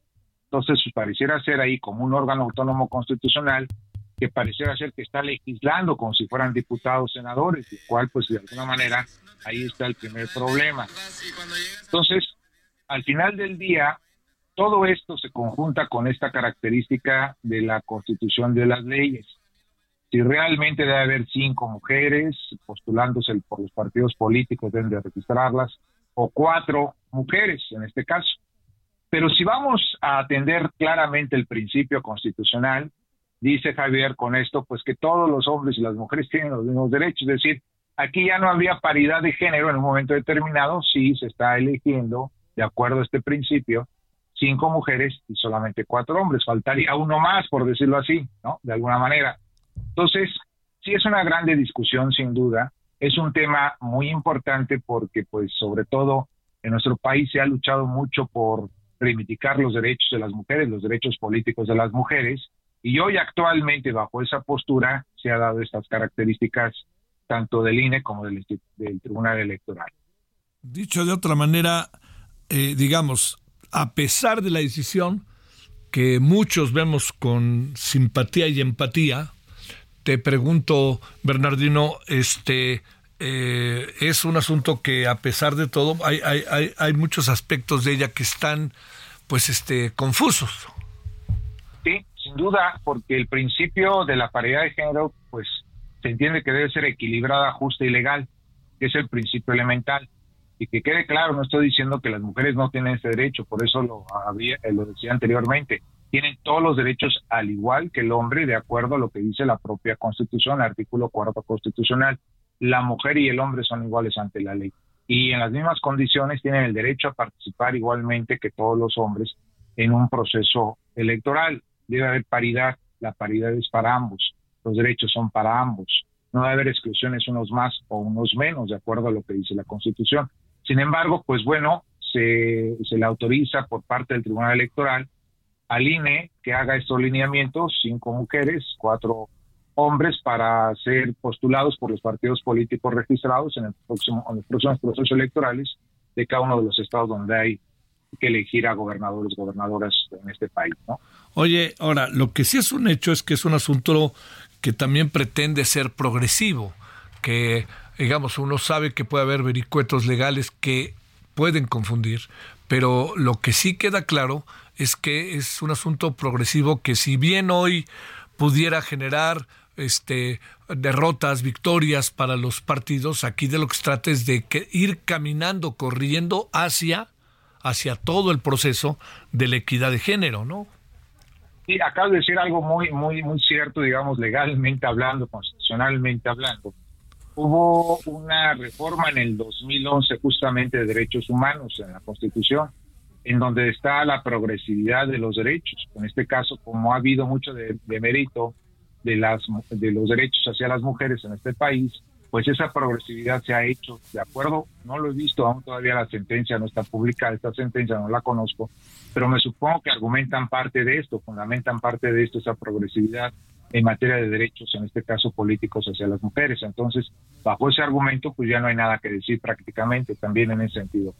Entonces, pareciera ser ahí como un órgano autónomo constitucional que pareciera ser que está legislando como si fueran diputados, senadores, lo cual, pues de alguna manera, ahí está el primer problema. Entonces, al final del día, todo esto se conjunta con esta característica de la constitución de las leyes. Si realmente debe haber cinco mujeres postulándose por los partidos políticos, deben de registrarlas, o cuatro mujeres en este caso. Pero si vamos a atender claramente el principio constitucional, dice Javier con esto, pues que todos los hombres y las mujeres tienen los mismos derechos. Es decir, aquí ya no había paridad de género en un momento determinado, sí se está eligiendo, de acuerdo a este principio, cinco mujeres y solamente cuatro hombres. Faltaría uno más, por decirlo así, ¿no? De alguna manera. Entonces, sí es una grande discusión, sin duda. Es un tema muy importante porque, pues, sobre todo en nuestro país se ha luchado mucho por reivindicar los derechos de las mujeres, los derechos políticos de las mujeres, y hoy actualmente bajo esa postura se ha dado estas características tanto del INE como del, Tribunal Electoral. Dicho de otra manera, eh, digamos, a pesar de la decisión que muchos vemos con simpatía y empatía, te pregunto, Bernardino, este, eh, es un asunto que a pesar de todo hay, hay, hay, hay, muchos aspectos de ella que están pues este confusos. Sí, sin duda, porque el principio de la paridad de género pues se entiende que debe ser equilibrada, justa y legal, que es el principio elemental. Y que quede claro, no estoy diciendo que las mujeres no tienen ese derecho, por eso lo, había, lo decía anteriormente. Tienen todos los derechos al igual que el hombre, de acuerdo a lo que dice la propia Constitución, artículo cuarto constitucional la mujer y el hombre son iguales ante la ley. Y en las mismas condiciones tienen el derecho a participar igualmente que todos los hombres en un proceso electoral. Debe haber paridad, la paridad es para ambos, los derechos son para ambos. No debe haber exclusiones unos más o unos menos, de acuerdo a lo que dice la Constitución. Sin embargo, pues bueno, se, le autoriza por parte del Tribunal Electoral al INE que haga estos lineamientos, cinco mujeres, cuatro hombres para ser postulados por los partidos políticos registrados en, el próximo, en los próximos procesos electorales de cada uno de los estados donde hay que elegir a gobernadores, gobernadoras en este país, ¿no? Oye, ahora, lo que sí es un hecho es que es un asunto que también pretende ser progresivo, que, digamos, uno sabe que puede haber vericuetos legales que pueden confundir, pero lo que sí queda claro es que es un asunto progresivo que si bien hoy pudiera generar este, derrotas, victorias para los partidos. Aquí de lo que se trata es de que ir caminando, corriendo hacia, hacia todo el proceso de la equidad de género, ¿no? Sí, acabo de decir algo muy, muy, muy cierto, digamos, legalmente hablando, constitucionalmente hablando. Hubo una reforma en el 2011 justamente de derechos humanos en la Constitución, en donde está la progresividad de los derechos. En este caso, como ha habido mucho de mérito de, las, de los derechos hacia las mujeres en este país, pues esa progresividad se ha hecho, de acuerdo, no lo he visto aún todavía la sentencia no está publicada, esta sentencia no la conozco, pero me supongo que argumentan parte de esto, fundamentan parte de esto, esa progresividad en materia de derechos, en este caso políticos hacia las mujeres. Entonces, bajo ese argumento, pues ya no hay nada que decir prácticamente, también en ese sentido.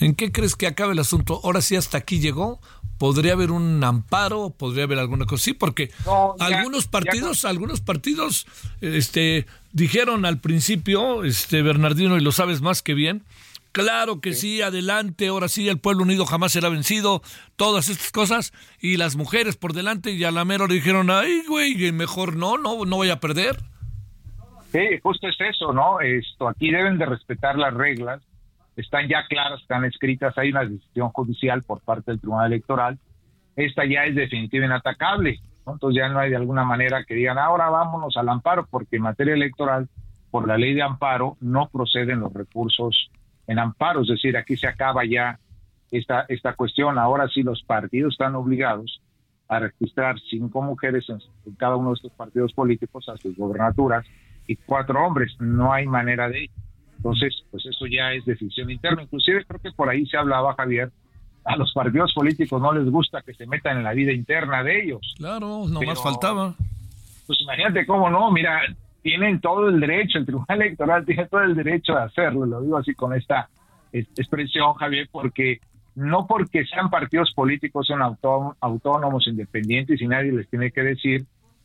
¿En qué crees que acabe el asunto? ¿Ahora sí hasta aquí llegó? ¿Podría haber un amparo? ¿Podría haber alguna cosa? Sí, porque algunos partidos, algunos partidos este, dijeron al principio, este Bernardino, y lo sabes más que bien, Claro que sí. adelante, ahora sí, el pueblo unido jamás será vencido, todas estas cosas, y las mujeres por delante, y a la mera le dijeron, ay, güey, mejor no, no, no voy a perder. Sí, justo es eso, ¿no? Esto, aquí deben de respetar las reglas, están ya claras, están escritas, hay una decisión judicial por parte del Tribunal Electoral, esta ya es definitiva inatacable, entonces ya no hay de alguna manera que digan, ahora vámonos al amparo, porque en materia electoral, por la ley de amparo, no proceden los recursos en amparo, es decir, aquí se acaba ya esta, esta cuestión. Ahora sí los partidos están obligados a registrar cinco mujeres en, cada uno de estos partidos políticos a sus gobernaturas y cuatro hombres. No hay manera de Entonces, pues eso ya es decisión interna. Inclusive creo que por ahí se hablaba, Javier, a los partidos políticos no les gusta que se metan en la vida interna de ellos. Claro, no más faltaba. Pues imagínate cómo no, mira, tienen todo el derecho, el Tribunal Electoral tiene todo el derecho de hacerlo, lo digo así con esta expresión, Javier, porque no porque sean partidos políticos, son autónomos, independientes y nadie les tiene que decir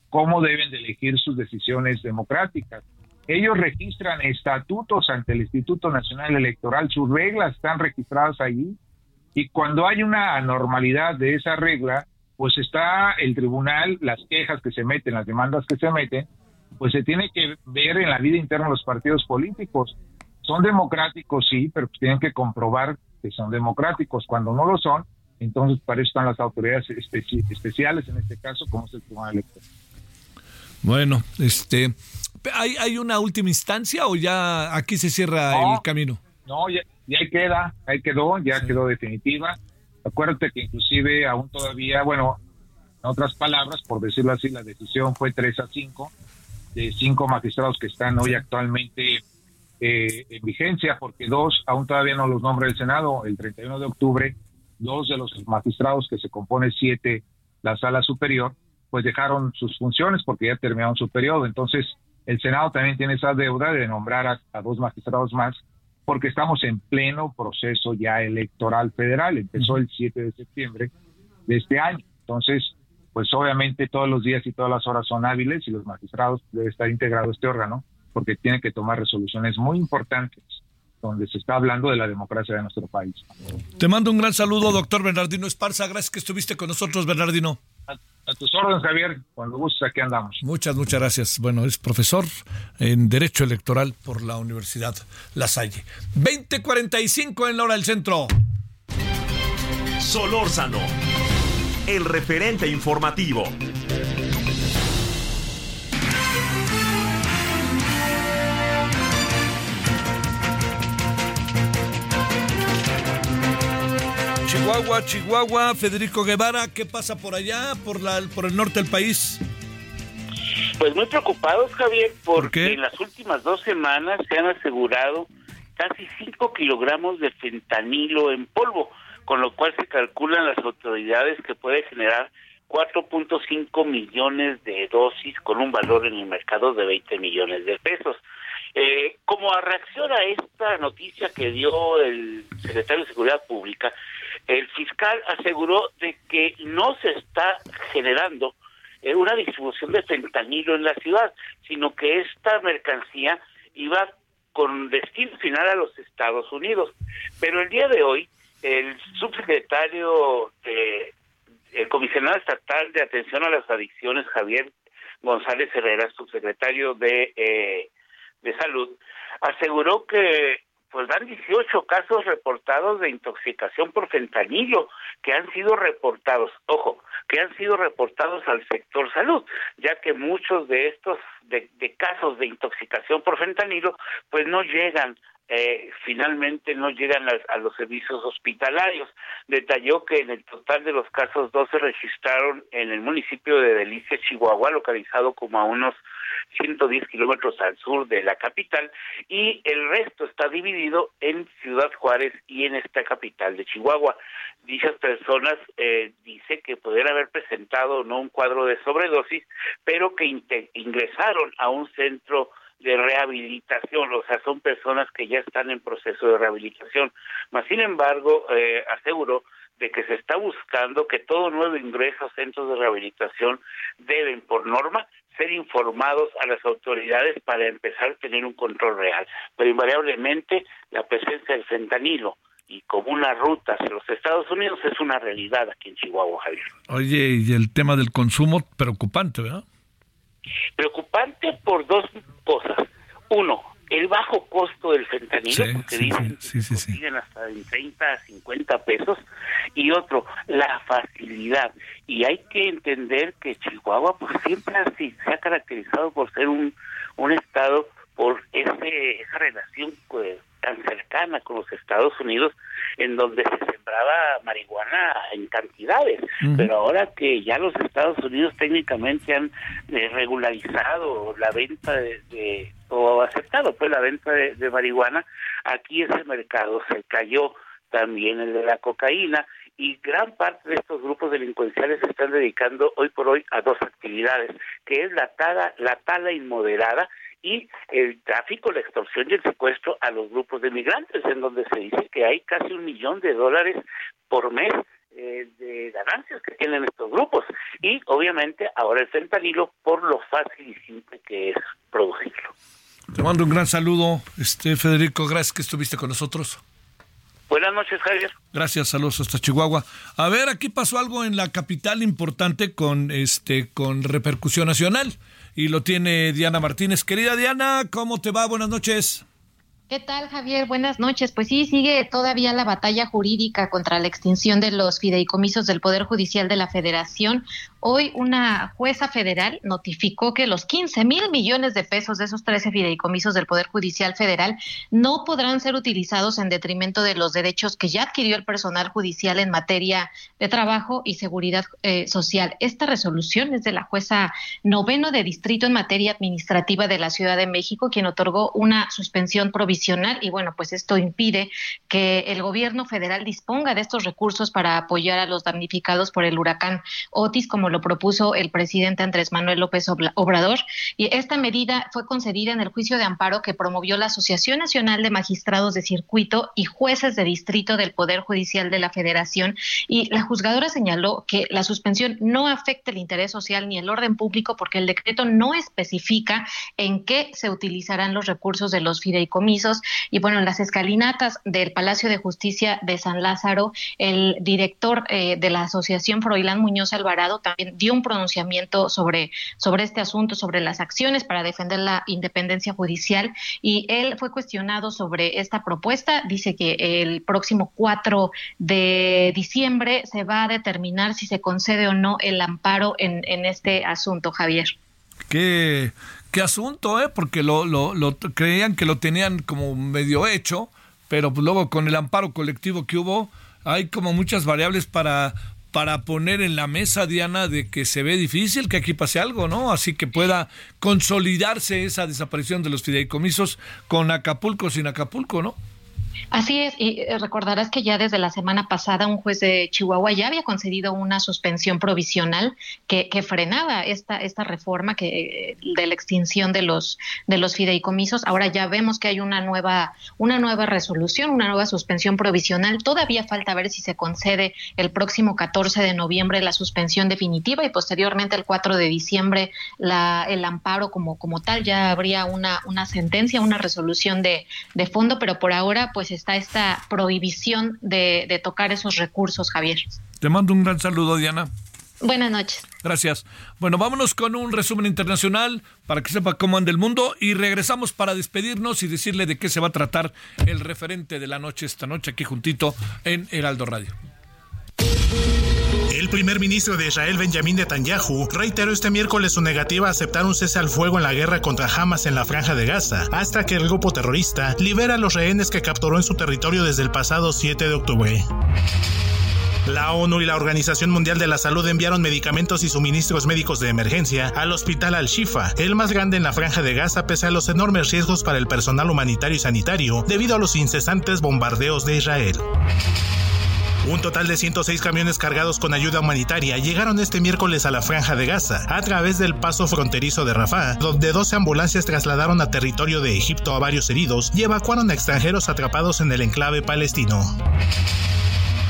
cómo deben de elegir sus decisiones democráticas. Ellos registran estatutos ante el Instituto Nacional Electoral, sus reglas están registradas allí y cuando hay una anormalidad de esa regla, pues está el tribunal, las quejas que se meten, las demandas que se meten, pues se tiene que ver en la vida interna de los partidos políticos. Son democráticos, sí, pero pues tienen que comprobar que son democráticos. Cuando no lo son, entonces para eso están las autoridades especiales, en este caso, como es el Tribunal Electoral. Bueno, este, ¿hay, ¿hay una última instancia o ya aquí se cierra el camino? No, ya, ya queda, ahí quedó, ya quedó definitiva. Acuérdate que inclusive aún todavía, bueno, en otras palabras, por decirlo así, la decisión fue 3 a 5 de cinco magistrados que están hoy actualmente eh, en vigencia, porque dos aún todavía no los nombra el Senado. El 31 de octubre, dos de los magistrados que se compone siete, la sala superior, pues dejaron sus funciones porque ya terminaron su periodo. Entonces, el Senado también tiene esa deuda de nombrar a, dos magistrados más, porque estamos en pleno proceso ya electoral federal. Empezó el 7 de septiembre de este año. Entonces, pues obviamente todos los días y todas las horas son hábiles y los magistrados debe estar integrado este órgano porque tiene que tomar resoluciones muy importantes donde se está hablando de la democracia de nuestro país. Te mando un gran saludo, doctor Bernardino Esparza. Gracias que estuviste con nosotros, Bernardino. A, tus órdenes, Javier. Cuando gustes, aquí andamos. Muchas, muchas gracias. Bueno, es profesor en Derecho Electoral por la Universidad La Salle. 2045 en la hora del centro. Solórzano, el referente informativo. Chihuahua, Chihuahua, Federico Guevara, ¿qué pasa por allá, por, la, por el norte del país? Pues muy preocupados, Javier, porque en las últimas dos semanas se han asegurado casi 5 kilogramos de fentanilo en polvo, con lo cual se calculan las autoridades que puede generar 4.5 millones de dosis con un valor en el mercado de 20 millones de pesos. Eh, como a reacción a esta noticia que dio el secretario de Seguridad Pública, el fiscal aseguró de que no se está generando eh, una distribución de fentanilo en la ciudad, sino que esta mercancía iba con destino final a los Estados Unidos. Pero el día de hoy, el subsecretario de el comisionado estatal de atención a las adicciones, Javier González Herrera, subsecretario de, eh, de salud, aseguró que pues dan 18 casos reportados de intoxicación por fentanilo que han sido reportados, ojo, que han sido reportados al sector salud, ya que muchos de estos de, de casos de intoxicación por fentanilo pues no llegan eh, finalmente no llegan a, los servicios hospitalarios. Detalló que en el total de los casos dos se registraron en el municipio de Delicia, Chihuahua, localizado como a unos 110 kilómetros al sur de la capital, y el resto está dividido en Ciudad Juárez y en esta capital de Chihuahua. Dichas personas eh, dice que pudieran haber presentado no un cuadro de sobredosis, pero que ingresaron a un centro de rehabilitación, o sea, son personas que ya están en proceso de rehabilitación. Mas, sin embargo, eh, aseguró de que se está buscando que todo nuevo ingreso a centros de rehabilitación deben, por norma, ser informados a las autoridades para empezar a tener un control real. Pero invariablemente la presencia del fentanilo y como una ruta hacia los Estados Unidos es una realidad aquí en Chihuahua, Javier. Oye, y el tema del consumo preocupante, ¿verdad? Preocupante por dos cosas. Uno, el bajo costo del fentanilo, porque dicen que hasta en 30 a 50 pesos, y otro, la facilidad. Y hay que entender que Chihuahua pues siempre así, se ha caracterizado por ser un, un estado por ese, esa relación pues, tan cercana con los Estados Unidos, en donde se sembraba marihuana en cantidades, pero ahora que ya los Estados Unidos técnicamente han eh, regularizado la venta de, o aceptado pues la venta de marihuana, aquí ese mercado se cayó también el de la cocaína y gran parte de estos grupos delincuenciales se están dedicando hoy por hoy a dos actividades, que es la tala, la tala inmoderada y el tráfico, la extorsión y el secuestro a los grupos de migrantes, en donde se dice que hay casi un millón de dólares por mes eh, de ganancias que tienen estos grupos y obviamente ahora el fentanilo por lo fácil y simple que es producirlo. Te mando un gran saludo, este Federico, gracias que estuviste con nosotros. Buenas noches, Javier. Gracias, saludos hasta Chihuahua. A ver, aquí pasó algo en la capital importante con este con repercusión nacional y lo tiene Diana Martínez. Querida Diana, ¿cómo te va? Buenas noches. ¿Qué tal, Javier? Buenas noches. Pues sí, sigue todavía la batalla jurídica contra la extinción de los fideicomisos del Poder Judicial de la Federación. Hoy una jueza federal notificó que los 15 mil millones de pesos de esos 13 fideicomisos del Poder Judicial Federal no podrán ser utilizados en detrimento de los derechos que ya adquirió el personal judicial en materia de trabajo y seguridad eh, social. Esta resolución es de la jueza noveno de distrito en materia administrativa de la Ciudad de México, quien otorgó una suspensión provisional y bueno, pues esto impide que el gobierno federal disponga de estos recursos para apoyar a los damnificados por el huracán Otis como lo propuso el presidente Andrés Manuel López Obrador. Y esta medida fue concedida en el juicio de amparo que promovió la Asociación Nacional de Magistrados de Circuito y Jueces de Distrito del Poder Judicial de la Federación. Y la juzgadora señaló que la suspensión no afecta el interés social ni el orden público porque el decreto no especifica en qué se utilizarán los recursos de los fideicomisos. Y bueno, en las escalinatas del Palacio de Justicia de San Lázaro, el director eh, de la Asociación Froilán Muñoz Alvarado también dio un pronunciamiento sobre, sobre este asunto, sobre las acciones para defender la independencia judicial y él fue cuestionado sobre esta propuesta. Dice que el próximo 4 de diciembre se va a determinar si se concede o no el amparo en, en este asunto, Javier. Qué, qué asunto, ¿eh? Porque lo, lo, lo creían que lo tenían como medio hecho, pero pues luego con el amparo colectivo que hubo, hay como muchas variables para para poner en la mesa, Diana, de que se ve difícil que aquí pase algo, ¿no? Así que pueda consolidarse esa desaparición de los fideicomisos con Acapulco sin Acapulco, ¿no? Así es, y eh, recordarás que ya desde la semana pasada un juez de Chihuahua ya había concedido una suspensión provisional que, frenaba esta, esta reforma que, de la extinción de los, de los fideicomisos. Ahora ya vemos que hay una nueva, una nueva resolución, una nueva suspensión provisional. Todavía falta ver si se concede el próximo 14 de noviembre la suspensión definitiva y posteriormente el 4 de diciembre la, el amparo como, como tal. Ya habría una, una sentencia, una resolución de, de fondo, pero por ahora pues está esta prohibición de, tocar esos recursos, Javier. Te mando un gran saludo, Diana. Buenas noches. Gracias. Bueno, vámonos con un resumen internacional para que sepa cómo anda el mundo y regresamos para despedirnos y decirle de qué se va a tratar el referente de la noche esta noche aquí juntito en Heraldo Radio. El primer ministro de Israel, Benjamin Netanyahu, reiteró este miércoles su negativa a aceptar un cese al fuego en la guerra contra Hamas en la franja de Gaza, hasta que el grupo terrorista libera a los rehenes que capturó en su territorio desde el pasado 7 de octubre. La ONU y la Organización Mundial de la Salud enviaron medicamentos y suministros médicos de emergencia al Hospital Al-Shifa, el más grande en la franja de Gaza pese a los enormes riesgos para el personal humanitario y sanitario debido a los incesantes bombardeos de Israel. Un total de 106 camiones cargados con ayuda humanitaria llegaron este miércoles a la franja de Gaza, a través del paso fronterizo de Rafah, donde 12 ambulancias trasladaron a territorio de Egipto a varios heridos y evacuaron a extranjeros atrapados en el enclave palestino.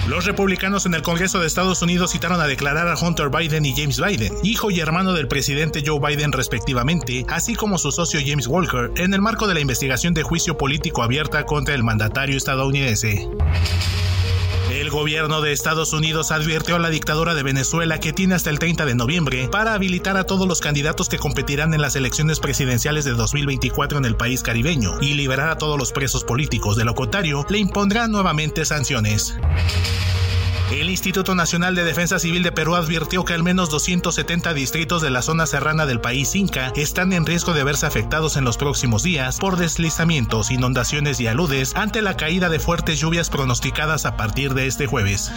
Los republicanos en el Congreso de Estados Unidos citaron a declarar a Hunter Biden y James Biden, hijo y hermano del presidente Joe Biden respectivamente, así como su socio James Walker, en el marco de la investigación de juicio político abierta contra el mandatario estadounidense. El gobierno de Estados Unidos advirtió a la dictadura de Venezuela que tiene hasta el 30 de noviembre para habilitar a todos los candidatos que competirán en las elecciones presidenciales de 2024 en el país caribeño y liberar a todos los presos políticos. De lo contrario, le impondrán nuevamente sanciones. El Instituto Nacional de Defensa Civil de Perú advirtió que al menos 270 distritos de la zona serrana del país Inca están en riesgo de verse afectados en los próximos días por deslizamientos, inundaciones y aludes ante la caída de fuertes lluvias pronosticadas a partir de este jueves.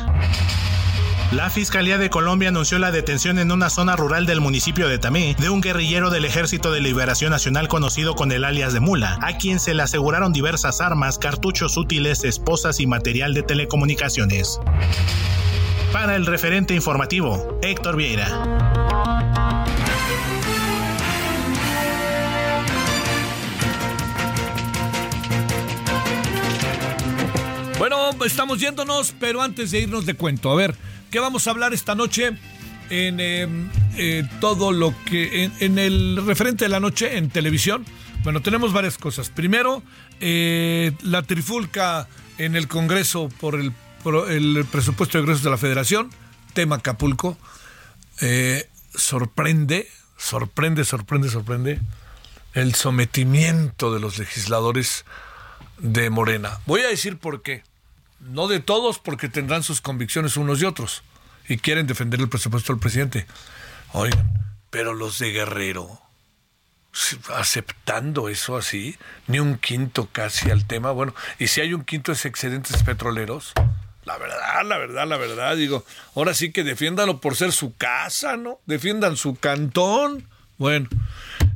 La Fiscalía de Colombia anunció la detención en una zona rural del municipio de Tamé de un guerrillero del Ejército de Liberación Nacional conocido con el alias de Mula, a quien se le aseguraron diversas armas, cartuchos útiles, esposas y material de telecomunicaciones. Para el referente informativo, Héctor Vieira. Bueno, estamos yéndonos, pero antes de irnos de cuento, a ver, ¿Qué vamos a hablar esta noche? En em, eh, todo lo que. En, el referente de la noche en televisión. Bueno, tenemos varias cosas. Primero, eh, la trifulca en el Congreso por el, presupuesto de egresos de la Federación. Tema Acapulco. Eh, sorprende, sorprende, sorprende, sorprende el sometimiento de los legisladores de Morena. Voy a decir por qué. No de todos, porque tendrán sus convicciones unos y otros y quieren defender el presupuesto del presidente. Oigan, pero los de Guerrero, aceptando eso así, ni un quinto casi al tema. Bueno, y si hay un quinto es excedentes petroleros. La verdad, la verdad, la verdad, digo, ahora sí que defiéndanlo por ser su casa, ¿no? Defiendan su cantón. Bueno,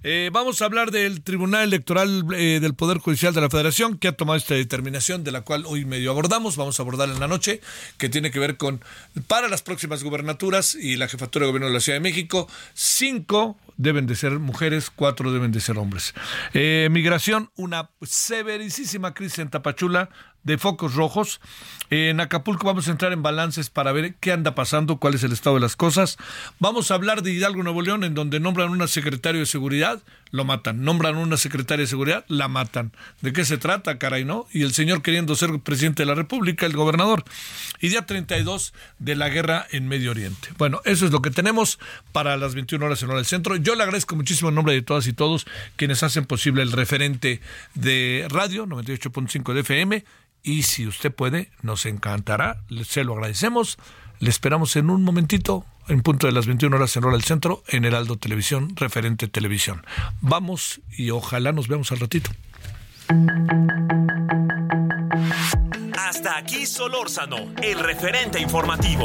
eh, vamos a hablar del Tribunal Electoral eh, del Poder Judicial de la Federación, que ha tomado esta determinación, de la cual hoy medio abordamos, vamos a abordar en la noche, que tiene que ver con, para las próximas gubernaturas y la jefatura de gobierno de la Ciudad de México, cinco deben de ser mujeres, cuatro deben de ser hombres. Eh, migración, una severísima crisis en Tapachula, de focos rojos. En Acapulco vamos a entrar en balances para ver qué anda pasando, cuál es el estado de las cosas. Vamos a hablar de Hidalgo, Nuevo León, en donde nombran una secretaria de seguridad, lo matan. Nombran una secretaria de seguridad, la matan. ¿De qué se trata, caray, no? Y el señor queriendo ser presidente de la República, el gobernador. Y día 32 de la guerra en Medio Oriente. Bueno, eso es lo que tenemos para las 21 horas en hora del centro. Yo le agradezco muchísimo en nombre de todas y todos quienes hacen posible el referente de radio 98.5 de FM y si usted puede, nos encantará, se lo agradecemos. Le esperamos en un momentito, en punto de las 21 horas en hora del centro, en Heraldo Televisión, referente televisión. Vamos y ojalá nos veamos al ratito. Hasta aquí Solórzano, el referente informativo.